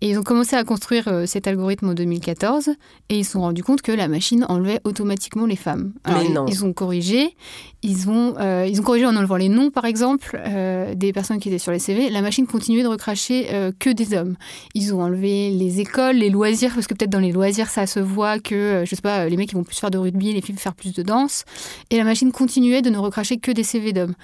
Et ils ont commencé à construire euh, cet algorithme en 2014 et ils se sont rendus compte que la machine enlevait automatiquement les femmes. Alors, Mais ils- non. Ils ont corrigé, ils ont, euh, ils ont corrigé en enlevant les noms, par exemple, euh, des personnes qui étaient sur les CV. La machine continuait de recracher euh, que des hommes. Ils ont enlevé les écoles, les loisirs, parce que peut-être dans les loisirs, ça se voit que, je sais pas, les mecs ils vont plus faire de rugby, les filles faire plus de danse. Et la machine continuait de ne recracher que des CV d'hommes.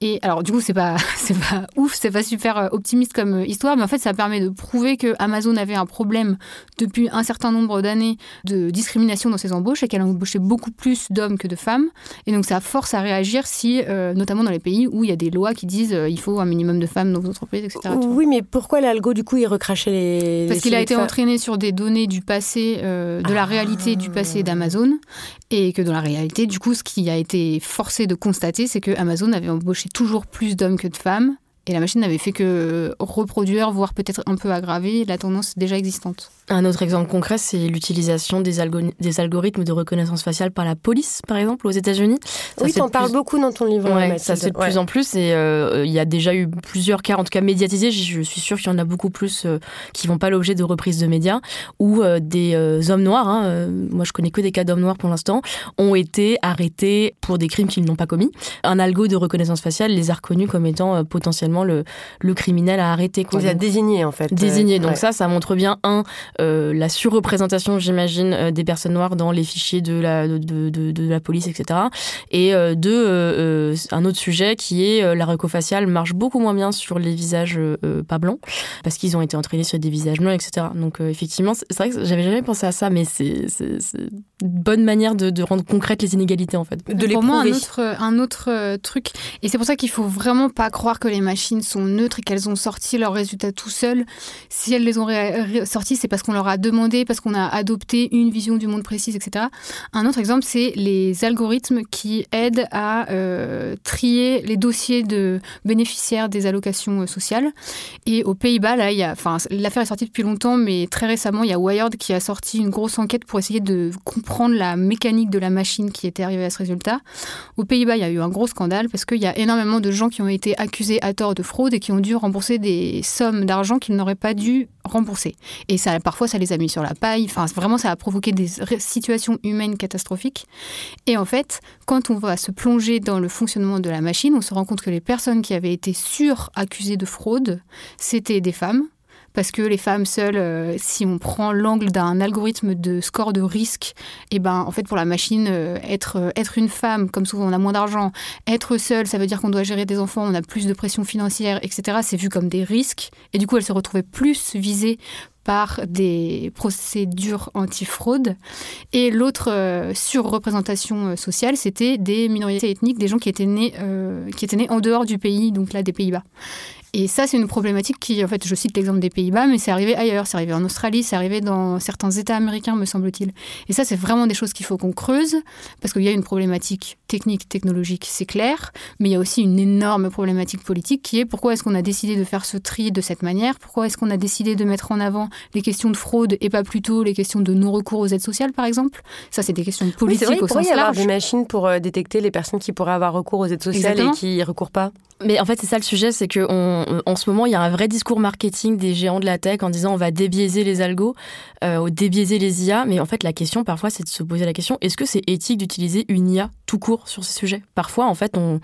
Et alors, du coup, c'est pas, c'est pas ouf, c'est pas super optimiste comme histoire, mais en fait, ça permet de prouver que Amazon avait un problème depuis un certain nombre d'années de discrimination dans ses embauches et qu'elle embauchait beaucoup plus d'hommes que de femmes. Et donc, ça force à réagir si, euh, notamment dans les pays où il y a des lois qui disent euh, il faut un minimum de femmes dans vos entreprises, etc. Oui, mais pourquoi l'algo, du coup, il recrachait les. Parce qu'il a été entraîné sur des données du passé, euh, de la Ah. réalité du passé d'Amazon, et que dans la réalité, du coup, ce qui a été forcé de constater, c'est que Amazon avait embauché toujours plus d'hommes que de femmes, et la machine n'avait fait que reproduire, voire peut-être un peu aggraver la tendance déjà existante. Un autre exemple concret, c'est l'utilisation des, algo- des algorithmes de reconnaissance faciale par la police, par exemple, aux États-Unis. Oui, t'en de parles plus- beaucoup dans ton livre. Ouais, ça se fait de Ouais. plus en plus et euh, il y a déjà eu plusieurs cas, en tout cas médiatisés. Je, suis sûre qu'il y en a beaucoup plus euh, qui vont pas l'objet de reprises de médias où euh, des euh, hommes noirs, hein, euh, moi je connais que des cas d'hommes noirs pour l'instant, ont été arrêtés pour des crimes qu'ils n'ont pas commis. Un algo de reconnaissance faciale les a reconnus comme étant euh, le, le criminel à arrêter. Quoi. Il a Donc, désignés, en fait. désigné. Ouais. Donc Ouais. ça, ça montre bien un euh, la surreprésentation, j'imagine, euh, des personnes noires dans les fichiers de la de, de, de la police, etc. Et euh, deux, euh, euh, un autre sujet qui est euh, la reco faciale marche beaucoup moins bien sur les visages euh, euh, pas blancs parce qu'ils ont été entraînés sur des visages blancs, etc. Donc euh, effectivement, c'est vrai que j'avais jamais pensé à ça, mais c'est une bonne manière de, de rendre concrètes les inégalités en fait. De les pour moi, un autre, un autre euh, truc, et c'est pour ça qu'il faut vraiment pas croire que les machines sont neutres et qu'elles ont sorti leurs résultats tout seuls. Si elles les ont sortis, c'est parce qu'on leur a demandé, parce qu'on a adopté une vision du monde précise, etc. Un autre exemple, c'est les algorithmes qui aident à euh, trier les dossiers de bénéficiaires des allocations euh, sociales. Et aux Pays-Bas, là, enfin, l'affaire est sortie depuis longtemps, mais très récemment, il y a Wired qui a sorti une grosse enquête pour essayer de comprendre la mécanique de la machine qui était arrivée à ce résultat. Aux Pays-Bas, il y a eu un gros scandale parce qu'il y a énormément de gens qui ont été accusés à tort de fraude et qui ont dû rembourser des sommes d'argent qu'ils n'auraient pas dû rembourser. Et ça, parfois, ça les a mis sur la paille. Enfin, vraiment, ça a provoqué des situations humaines catastrophiques. Et en fait, quand on va se plonger dans le fonctionnement de la machine, on se rend compte que les personnes qui avaient été sur-accusées de fraude, c'était des femmes. Parce que les femmes seules, euh, si on prend l'angle d'un algorithme de score de risque, et ben en fait pour la machine, euh, être, euh, être une femme, comme souvent on a moins d'argent, être seule, ça veut dire qu'on doit gérer des enfants, on a plus de pression financière, etc. C'est vu comme des risques. Et du coup, elle se retrouvait plus visée par des procédures anti-fraude. Et l'autre euh, surreprésentation sociale, c'était des minorités ethniques, des gens qui étaient nés, qui étaient nés en dehors du pays, donc là des Pays-Bas. Et ça, c'est une problématique qui, en fait, je cite l'exemple des Pays-Bas, mais c'est arrivé ailleurs. C'est arrivé en Australie, c'est arrivé dans certains États américains, me semble-t-il. Et ça, c'est vraiment des choses qu'il faut qu'on creuse, parce qu'il y a une problématique technique, technologique, c'est clair, mais il y a aussi une énorme problématique politique qui est pourquoi est-ce qu'on a décidé de faire ce tri de cette manière? Pourquoi est-ce qu'on a décidé de mettre en avant les questions de fraude et pas plutôt les questions de non-recours aux aides sociales, par exemple? Ça, c'est des questions politiques oui, vrai, au sens y avoir large. des machines pour euh, détecter les personnes qui pourraient avoir recours aux aides sociales Exactement. et qui y recourent pas Mais en fait, c'est ça le sujet, c'est que on- en ce moment, il y a un vrai discours marketing des géants de la tech en disant on va débiaiser les algos, euh, ou débiaiser les IA. Mais en fait, la question parfois, c'est de se poser la question est-ce que c'est éthique d'utiliser une IA tout court sur ces sujets? Parfois, en fait, on,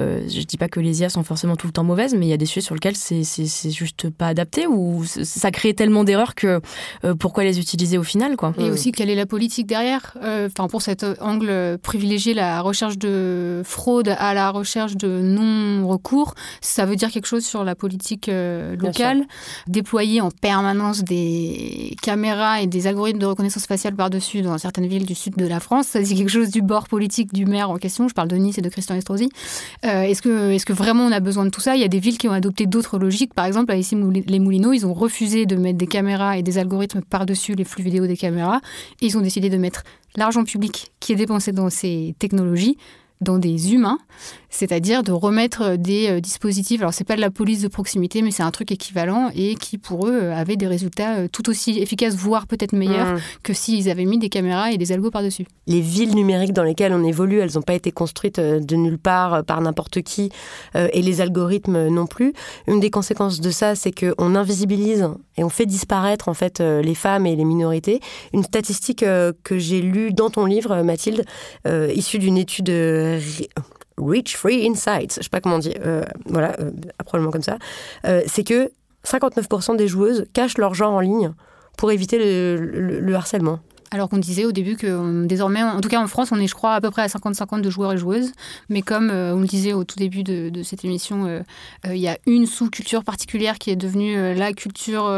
euh, je dis pas que les IA sont forcément tout le temps mauvaises, mais il y a des sujets sur lesquels c'est c'est- c'est juste pas adapté ou ça crée tellement d'erreurs que euh, pourquoi les utiliser au final, quoi? Et aussi, quelle est la politique derrière? Euh, Enfin, pour cet angle privilégier la recherche de fraude à la recherche de non-recours, ça veut dire quelque chose sur la politique euh, locale. Déployer en permanence des caméras et des algorithmes de reconnaissance faciale par-dessus dans certaines villes du sud de la France, ça dit quelque chose du bord politique du maire en question. Je parle de Nice et de Christian Estrosi. Euh, est-ce que, est-ce que vraiment on a besoin de tout ça? Il y a des villes qui ont adopté d'autres logiques. Par exemple, à ici les Moulineaux, ils ont refusé de mettre des caméras et des algorithmes par-dessus les flux vidéo des caméras. Et ils ont décidé de mettre l'argent public qui est dépensé dans ces technologies dans des humains, c'est-à-dire de remettre des euh, dispositifs. Alors c'est pas de la police de proximité, mais c'est un truc équivalent et qui pour eux euh, avait des résultats euh, tout aussi efficaces, voire peut-être meilleurs Mmh. que s'ils avaient mis des caméras et des algos par-dessus. les villes numériques dans lesquelles on évolue, elles n'ont pas été construites de nulle part par n'importe qui et les algorithmes non plus. Une des conséquences de ça, c'est qu'on invisibilise et on fait disparaître en fait les femmes et les minorités. Une statistique que j'ai lue dans ton livre, Mathilde, issue d'une étude euh, Re- Reach Free Insights, je sais pas comment on dit, euh, voilà, euh, probablement comme ça, euh, c'est que 59% des joueuses cachent leur genre en ligne pour éviter le- le- le harcèlement. Alors qu'on disait au début que euh, désormais, en tout cas en France, on est, je crois, à peu près à 50-50 de joueurs et joueuses. Mais comme euh, on le disait au tout début de, cette émission, il y a une sous-culture particulière qui est devenue la culture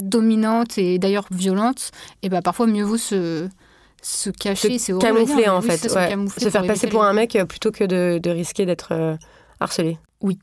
dominante et d'ailleurs violente. Et bah parfois mieux vaut se, se cacher, c'est se camoufler en oui, fait, ça, ouais. se faire passer pour un mec euh, plutôt que de, de risquer d'être euh, harcelé. Oui.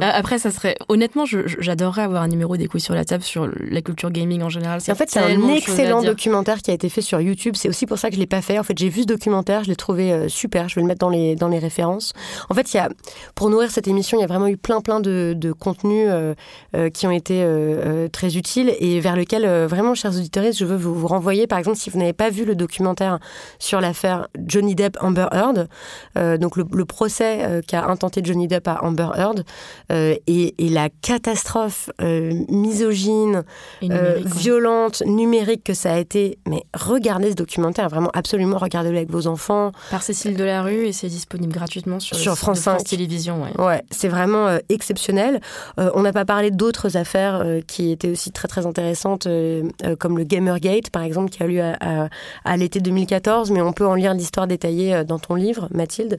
Après, ça serait. Honnêtement, j'adorerais avoir un numéro des couilles sur la table sur la culture gaming en général. En fait, c'est un excellent documentaire qui a été fait sur YouTube. C'est aussi pour ça que je l'ai pas fait. En fait, j'ai vu ce documentaire, je l'ai trouvé euh, super. Je vais le mettre dans les dans les références. En fait, il y a pour nourrir cette émission, il y a vraiment eu plein plein de, de contenus euh, euh, qui ont été euh, très utiles et vers lequel vraiment, chers auditeurs, je veux vous, vous renvoyer. Par exemple, si vous n'avez pas vu le documentaire sur l'affaire Johnny Depp Amber Heard, donc le, le procès qu'a intenté Johnny Depp à Amber Heard euh, et, et la catastrophe euh, misogyne euh, numérique, violente, numérique que ça a été. Mais regardez ce documentaire, vraiment absolument, regardez-le avec vos enfants. Par Cécile Delarue et c'est disponible gratuitement sur, France de France 5. Télévisions. Ouais. Ouais, c'est vraiment exceptionnel. On n'a pas parlé d'autres affaires qui étaient aussi très très intéressantes, comme le Gamergate, par exemple, qui a lieu à, à- à l'été 2014, mais on peut en lire l'histoire détaillée dans ton livre, Mathilde.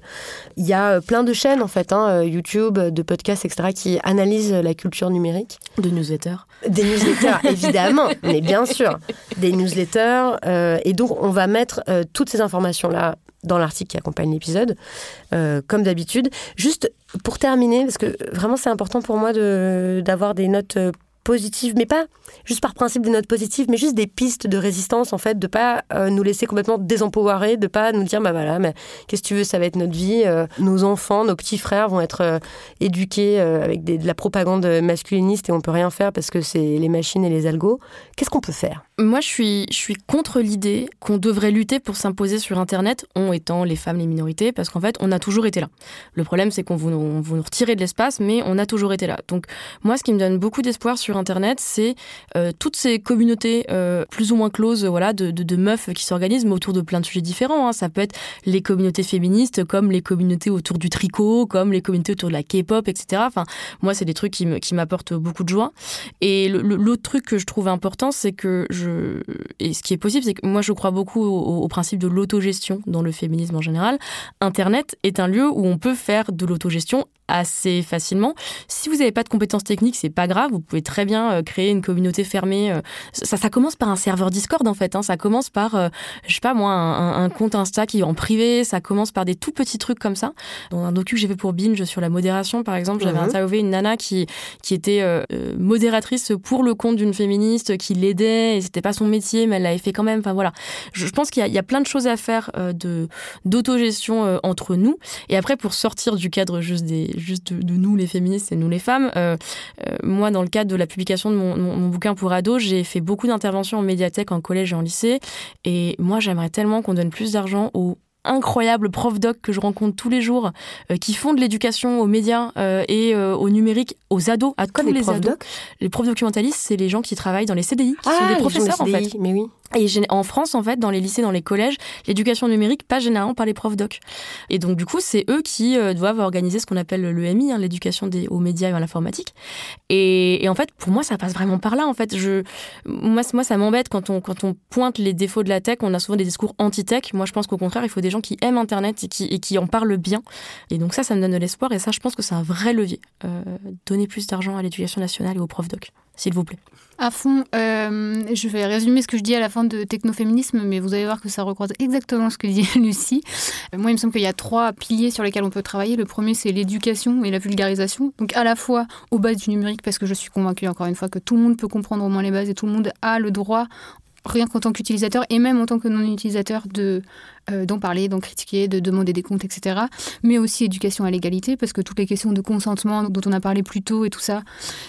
Il y a plein de chaînes, en fait, hein, YouTube, de podcasts, etc., qui analysent la culture numérique. De newsletter. Des newsletters, évidemment, mais bien sûr. Des newsletters. euh, et donc, on va mettre euh, toutes ces informations-là dans l'article qui accompagne l'épisode, euh, comme d'habitude. Juste pour terminer, parce que vraiment, c'est important pour moi de- d'avoir des notes positives, mais pas juste par principe des notes positives, mais juste des pistes de résistance, en fait, de pas euh, nous laisser complètement désempowerer, de pas nous dire, bah voilà, mais qu'est-ce que tu veux, ça va être notre vie. euh, nos enfants, nos petits frères vont être euh, éduqués avec de la propagande masculiniste et on peut rien faire parce que c'est les machines et les algos. Qu'est-ce qu'on peut faire? Moi, je suis, je suis contre l'idée qu'on devrait lutter pour s'imposer sur Internet, on étant les femmes, les minorités, parce qu'en fait, on a toujours été là. Le problème, c'est qu'on vous, vous nous retirer de l'espace, mais on a toujours été là. Donc, moi, ce qui me donne beaucoup d'espoir sur Internet, c'est euh, toutes ces communautés euh, plus ou moins closes voilà, de, meufs qui s'organisent, autour de plein de sujets différents. hein. Ça peut être les communautés féministes, comme les communautés autour du tricot, comme les communautés autour de la K-pop, etc. Enfin, moi, c'est des trucs qui m'apportent beaucoup de joie. Et l'autre truc que je trouve important, c'est que je. Et ce qui est possible, c'est que moi, je crois beaucoup au, au principe de l'autogestion dans le féminisme en général. Internet est un lieu où on peut faire de l'autogestion assez facilement. Si vous n'avez pas de compétences techniques, c'est pas grave. Vous pouvez très bien euh, créer une communauté fermée. Euh. Ça, ça commence par un serveur Discord en fait. Hein. Ça commence par, euh, je sais pas moi, un, un, compte Insta qui est en privé. Ça commence par des tout petits trucs comme ça. Dans un docu que j'ai fait pour Binge sur la modération, par exemple, j'avais mhm. interviewé une nana qui qui était modératrice pour le compte d'une féministe qui l'aidait. Et c'était pas son métier, mais elle l'avait fait quand même. Enfin voilà. Je, je pense qu'il y, y, a plein de choses à faire de d'autogestion entre nous. Et après, pour sortir du cadre juste des juste de, nous les féministes et nous les femmes. Euh, euh, moi, dans le cadre de la publication de mon, mon, bouquin pour ados, j'ai fait beaucoup d'interventions en médiathèque, en collège et en lycée. Et moi, j'aimerais tellement qu'on donne plus d'argent aux incroyables profs doc que je rencontre tous les jours euh, qui font de l'éducation aux médias et au numérique aux ados à tous les, les ados. Doc? Les profs documentalistes c'est les gens qui travaillent dans les CDI qui sont ah, des professeurs en fait mais oui et en France, en fait, dans les lycées, dans les collèges, l'éducation numérique passe généralement par les profs doc. Et donc, du coup, c'est eux qui euh, doivent organiser ce qu'on appelle l'EMI, hein, l'éducation aux médias et à l'informatique. Et, et, en fait, pour moi, ça passe vraiment par là. En fait, je, moi, moi ça m'embête quand on, quand on pointe les défauts de la tech. On a souvent des discours anti-tech. Moi, je pense qu'au contraire, il faut des gens qui aiment Internet et qui, et qui en parlent bien. Et donc, ça, ça me donne de l'espoir. Et ça, je pense que c'est un vrai levier. Euh, donner plus d'argent à l'éducation nationale et aux profs doc, s'il vous plaît. À fond. Euh, je vais résumer ce que je dis à la fin de technoféminisme, mais vous allez voir que ça recroise exactement ce que dit Lucie. Euh, moi, il me semble qu'il y a trois piliers sur lesquels on peut travailler. Le premier, c'est l'éducation et la vulgarisation. Donc, à la fois aux bases du numérique, parce que je suis convaincue, encore une fois, que tout le monde peut comprendre au moins les bases et tout le monde a le droit rien qu'en tant qu'utilisateur et même en tant que non-utilisateur de euh, d'en parler, d'en critiquer, de demander des comptes, etc. Mais aussi éducation à l'égalité, parce que toutes les questions de consentement dont on a parlé plus tôt et tout ça,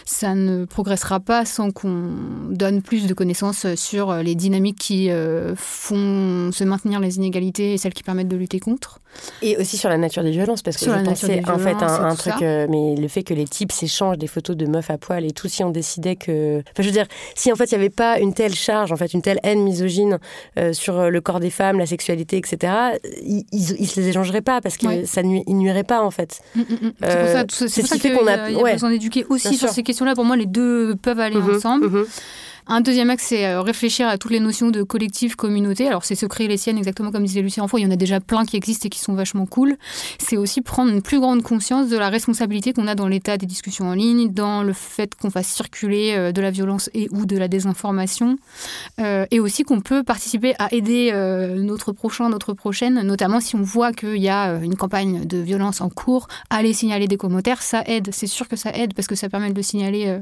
ça ne progressera pas sans qu'on donne plus de connaissances sur les dynamiques qui euh, font se maintenir les inégalités et celles qui permettent de lutter contre. Et aussi sur la nature des violences, parce que sur je pensais en fait un, truc, euh, mais le fait que les types s'échangent des photos de meufs à poil et tout, si on décidait que, enfin, je veux dire, si en fait il n'y avait pas une telle charge, en fait une telle haine misogyne sur le corps des femmes, la sexualité, etc., ils, ils, se les échangeraient pas parce que ça nuit, nuirait pas en fait. Mm, mm, mm. C'est pour ça, c'est ce qui fait qu'on a, y a besoin d'éduquer aussi sur ces questions-là. Pour moi, les deux peuvent aller mm-hmm, ensemble. Un deuxième axe, c'est euh, réfléchir à toutes les notions de collectif, communauté. Alors, c'est se créer les siennes, exactement comme disait Lucie Enfant. Il y en a déjà plein qui existent et qui sont vachement cool. C'est aussi prendre une plus grande conscience de la responsabilité qu'on a dans l'état des discussions en ligne, dans le fait qu'on fasse circuler euh, de la violence et ou de la désinformation. Euh, et aussi qu'on peut participer à aider notre prochain, notre prochaine, notamment si on voit qu'il y a une campagne de violence en cours, aller signaler des commentaires, ça aide. C'est sûr que ça aide parce que ça permet de le signaler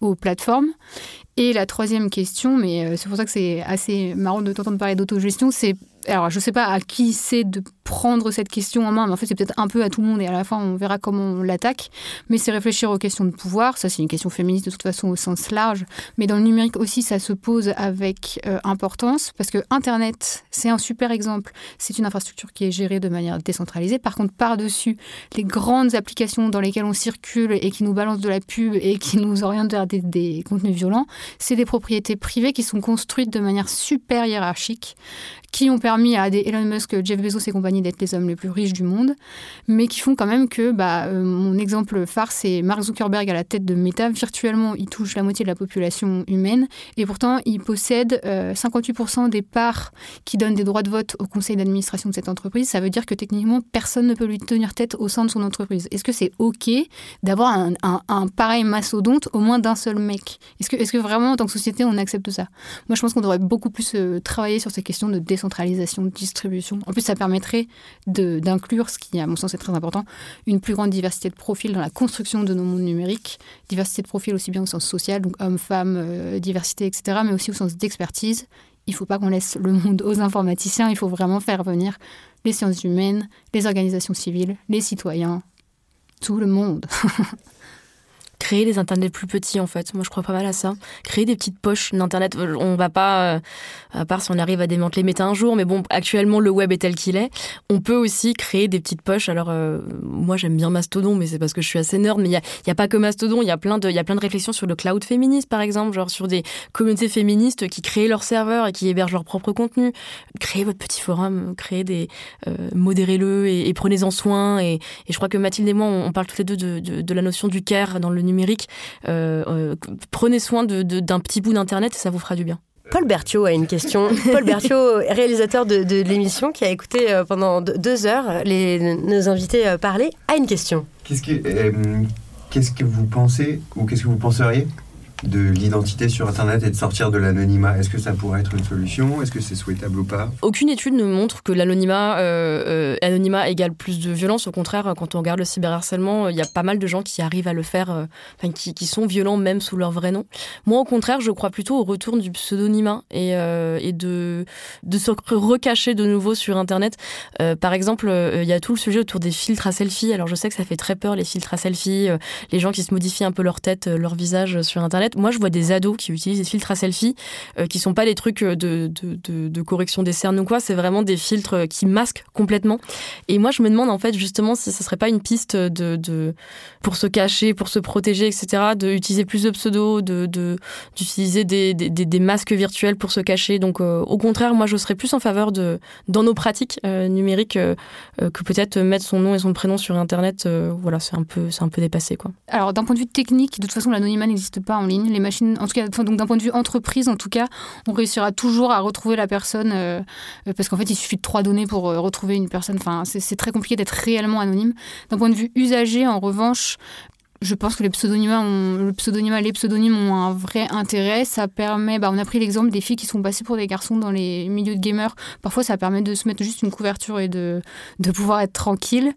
aux plateformes. Et la troisième question, mais euh, c'est pour ça que c'est assez marrant de t'entendre parler d'autogestion, c'est alors je ne sais pas à qui c'est de prendre cette question en main, mais en fait c'est peut-être un peu à tout le monde et à la fin on verra comment on l'attaque. Mais c'est réfléchir aux questions de pouvoir, ça c'est une question féministe de toute façon au sens large, mais dans le numérique aussi ça se pose avec euh, importance parce que Internet c'est un super exemple, c'est une infrastructure qui est gérée de manière décentralisée. Par contre par-dessus les grandes applications dans lesquelles on circule et qui nous balancent de la pub et qui nous orientent vers des, des contenus violents, c'est des propriétés privées qui sont construites de manière super hiérarchique, qui ont permis à des Elon Musk, Jeff Bezos et compagnie d'être les hommes les plus riches du monde, mais qui font quand même que, bah, euh, mon exemple phare, c'est Mark Zuckerberg à la tête de Meta. Virtuellement, il touche la moitié de la population humaine, et pourtant, il possède 58% euh, des parts qui donnent des droits de vote au conseil d'administration de cette entreprise. Ça veut dire que techniquement, personne ne peut lui tenir tête au sein de son entreprise. Est-ce que c'est OK d'avoir un, un, pareil mastodonte au moins d'un seul mec? Est-ce que, est que vraiment, en tant que société, on accepte ça? Moi, je pense qu'on devrait beaucoup plus euh, travailler sur ces questions de décentralisation centralisation de distribution. En plus, ça permettrait d'inclure, ce qui, à mon sens, est très important, une plus grande diversité de profils dans la construction de nos mondes numériques. Diversité de profils aussi bien au sens social, donc hommes, femmes, euh, diversité, etc., mais aussi au sens d'expertise. Il ne faut pas qu'on laisse le monde aux informaticiens, il faut vraiment faire venir les sciences humaines, les organisations civiles, les citoyens, tout le monde. créer des internets plus petits en fait. Moi je crois pas mal à ça. Créer des petites poches d'internet. On va pas, euh, à part si on arrive à démanteler méta un jour, mais bon, actuellement le web est tel qu'il est. On peut aussi créer des petites poches. Alors euh, moi j'aime bien Mastodon, mais c'est parce que je suis assez nerd. Mais il y a, y a, pas que Mastodon. Il y a plein de, réflexions sur le cloud féministe par exemple, genre sur des communautés féministes qui créent leurs serveurs et qui hébergent leur propre contenu. Créez votre petit forum, créez des, euh, modérez-le et, prenez-en soin. Et, je crois que Mathilde et moi on, parle toutes les deux de, la notion du care dans le numérique numérique, euh, euh, prenez soin d'un petit bout d'Internet et ça vous fera du bien. Paul Berthiaud a une question. Paul Berthiaud, réalisateur de, l'émission, qui a écouté euh, pendant deux heures les, nos invités parler, a une question. Qu'est-ce que, qu'est-ce que vous pensez, ou qu'est-ce que vous penseriez de l'identité sur Internet et de sortir de l'anonymat. Est-ce que ça pourrait être une solution? Est-ce que c'est souhaitable ou pas? Aucune étude ne montre que l'anonymat euh, euh égale plus de violence. Au contraire, quand on regarde le cyberharcèlement, il y a pas mal de gens qui arrivent à le faire, euh, qui, sont violents même sous leur vrai nom. Moi, au contraire, je crois plutôt au retour du pseudonymat et, euh, et de, de se recacher de nouveau sur Internet. par exemple, il y a tout le sujet autour des filtres à selfie. Alors, je sais que ça fait très peur, les filtres à selfie, les gens qui se modifient un peu leur tête, leur visage sur Internet moi, je vois des ados qui utilisent des filtres à selfie, euh, qui sont pas des trucs euh, de, correction des cernes ou quoi, c'est vraiment des filtres euh, qui masquent complètement. Et moi, je me demande en fait justement si ce serait pas une piste de, pour se cacher, pour se protéger, etc., d'utiliser plus de pseudos, d'utiliser des, masques virtuels pour se cacher. Donc, au contraire, moi, je serais plus en faveur de dans nos pratiques numériques que peut-être mettre son nom et son prénom sur Internet. voilà, c'est un peu un peu dépassé quoi. Alors, d'un point de vue technique, de toute façon, l'anonymat n'existe pas en ligne les machines, en tout cas, donc d'un point de vue entreprise, en tout cas, on réussira toujours à retrouver la personne euh, parce qu'en fait, il suffit de trois données pour euh, retrouver une personne. Enfin, c'est très compliqué d'être réellement anonyme. D'un point de vue usager, en revanche, je pense que les pseudonymes, ont, le pseudonyme, les pseudonymes ont un vrai intérêt. Ça permet, bah, on a pris l'exemple des filles qui sont passées pour des garçons dans les milieux de gamers. Parfois, ça permet de se mettre juste une couverture et de, de pouvoir être tranquille.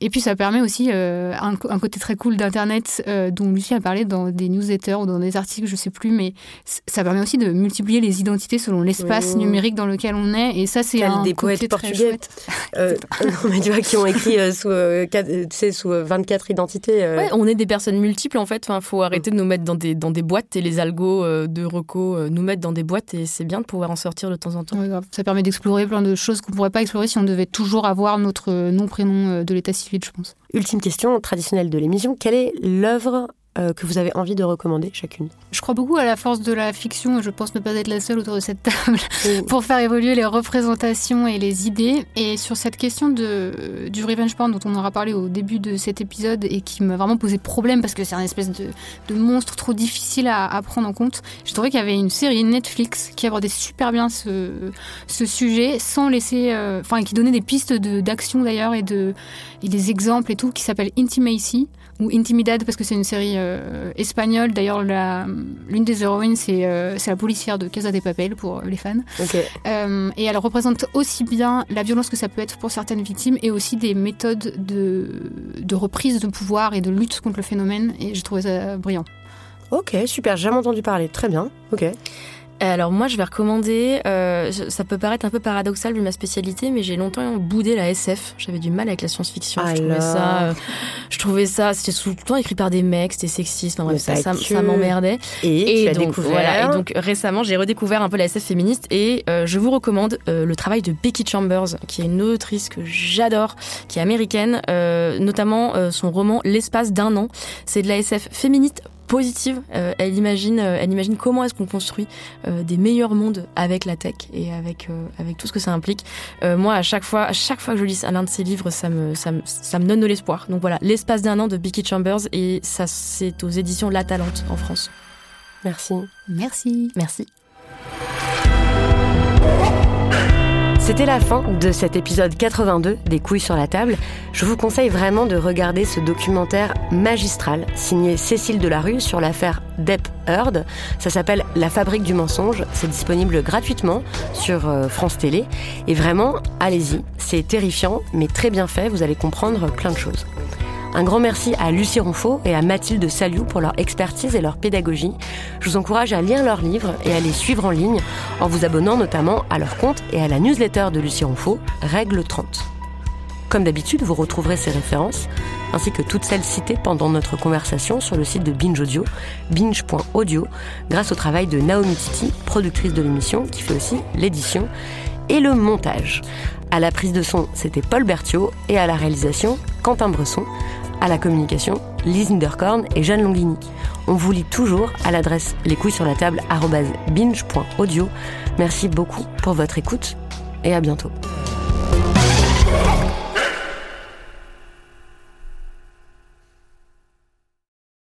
Et puis, ça permet aussi euh, un, côté très cool d'Internet euh, dont Lucie a parlé dans des newsletters ou dans des articles, je sais plus, mais ça permet aussi de multiplier les identités selon l'espace numérique dans lequel on est. Et ça, c'est un des côté très chouette. Euh, mais tu vois, qui ont écrit sous, tu sais, sous 24 identités. Ouais, on est des personnes multiples en fait. Enfin, faut arrêter de nous mettre dans des, dans des boîtes et les algos euh, de reco euh, nous mettent dans des boîtes et c'est bien de pouvoir en sortir de temps en temps. ça permet d'explorer plein de choses qu'on pourrait pas explorer si on devait toujours avoir notre nom prénom euh, de l'état civil, je pense. Ultime question traditionnelle de l'émission quelle est l'œuvre euh, que vous avez envie de recommander chacune Je crois beaucoup à la force de la fiction et je pense ne pas être la seule autour de cette table pour faire évoluer les représentations et les idées. Et sur cette question de, du revenge porn dont on aura parlé au début de cet épisode et qui m'a vraiment posé problème parce que c'est un espèce de, de, monstre trop difficile à, à, prendre en compte, j'ai trouvé qu'il y avait une série Netflix qui abordait super bien ce, ce sujet sans laisser. Euh, enfin, qui donnait des pistes d'action d'ailleurs et, de, et des exemples et tout qui s'appelle Intimacy ou Intimidad parce que c'est une série euh, espagnole. D'ailleurs, l'une des héroïnes, euh, c'est la policière de Casa de Papel pour les fans. Euh, et elle représente aussi bien la violence que ça peut être pour certaines victimes et aussi des méthodes de, de reprise de pouvoir et de lutte contre le phénomène. Et j'ai trouvé ça brillant. Ok, super, j'ai jamais entendu parler. Très bien. Ok. Alors moi, je vais recommander. Euh, ça peut paraître un peu paradoxal vu ma spécialité, mais j'ai longtemps boudé la SF. J'avais du mal avec la science-fiction. Je trouvais ça, euh, je trouvais ça, c'était tout le temps écrit par des mecs, c'était sexiste. Enfin, bref, ça, ça, m'emmerdait. Et, as donc. Voilà, et donc récemment, j'ai redécouvert un peu la SF féministe et euh, je vous recommande le travail de Becky Chambers, qui est une autrice que j'adore, qui est américaine, notamment son roman L'espace d'un an. C'est de la SF féministe positive. Euh, elle imagine, euh, elle imagine comment est-ce qu'on construit euh, des meilleurs mondes avec la tech et avec avec tout ce que ça implique. moi, à chaque fois, à chaque fois que je lis l'un de ses livres, ça me ça me, ça me donne de l'espoir. Donc voilà, l'espace d'un an de Becky Chambers et ça c'est aux éditions La Talente en France. Merci. Merci. Merci. C'était la fin de cet épisode 82 des couilles sur la table. Je vous conseille vraiment de regarder ce documentaire magistral signé Cécile Delarue sur l'affaire Depp Heard. Ça s'appelle La fabrique du mensonge. C'est disponible gratuitement sur euh, France Télé. Et vraiment, allez-y. C'est terrifiant, mais très bien fait. Vous allez comprendre plein de choses. Un grand merci à Lucie Ronfaux et à Mathilde Saliou pour leur expertise et leur pédagogie. Je vous encourage à lire leurs livres et à les suivre en ligne en vous abonnant notamment à leur compte et à la newsletter de Lucie Ronfaux, Règle 30. Comme d'habitude, vous retrouverez ces références, ainsi que toutes celles citées pendant notre conversation sur le site de Binge Audio, binge.audio, grâce au travail de Naomi Titi, productrice de l'émission, qui fait aussi l'édition et le montage. À la prise de son, c'était Paul Berthiaud et à la réalisation, Quentin Bresson. À la communication, Lise Niederkorn et Jeanne Longlini. On vous lit toujours à l'adresse les couilles sur la table binge.audio. Merci beaucoup pour votre écoute et à bientôt.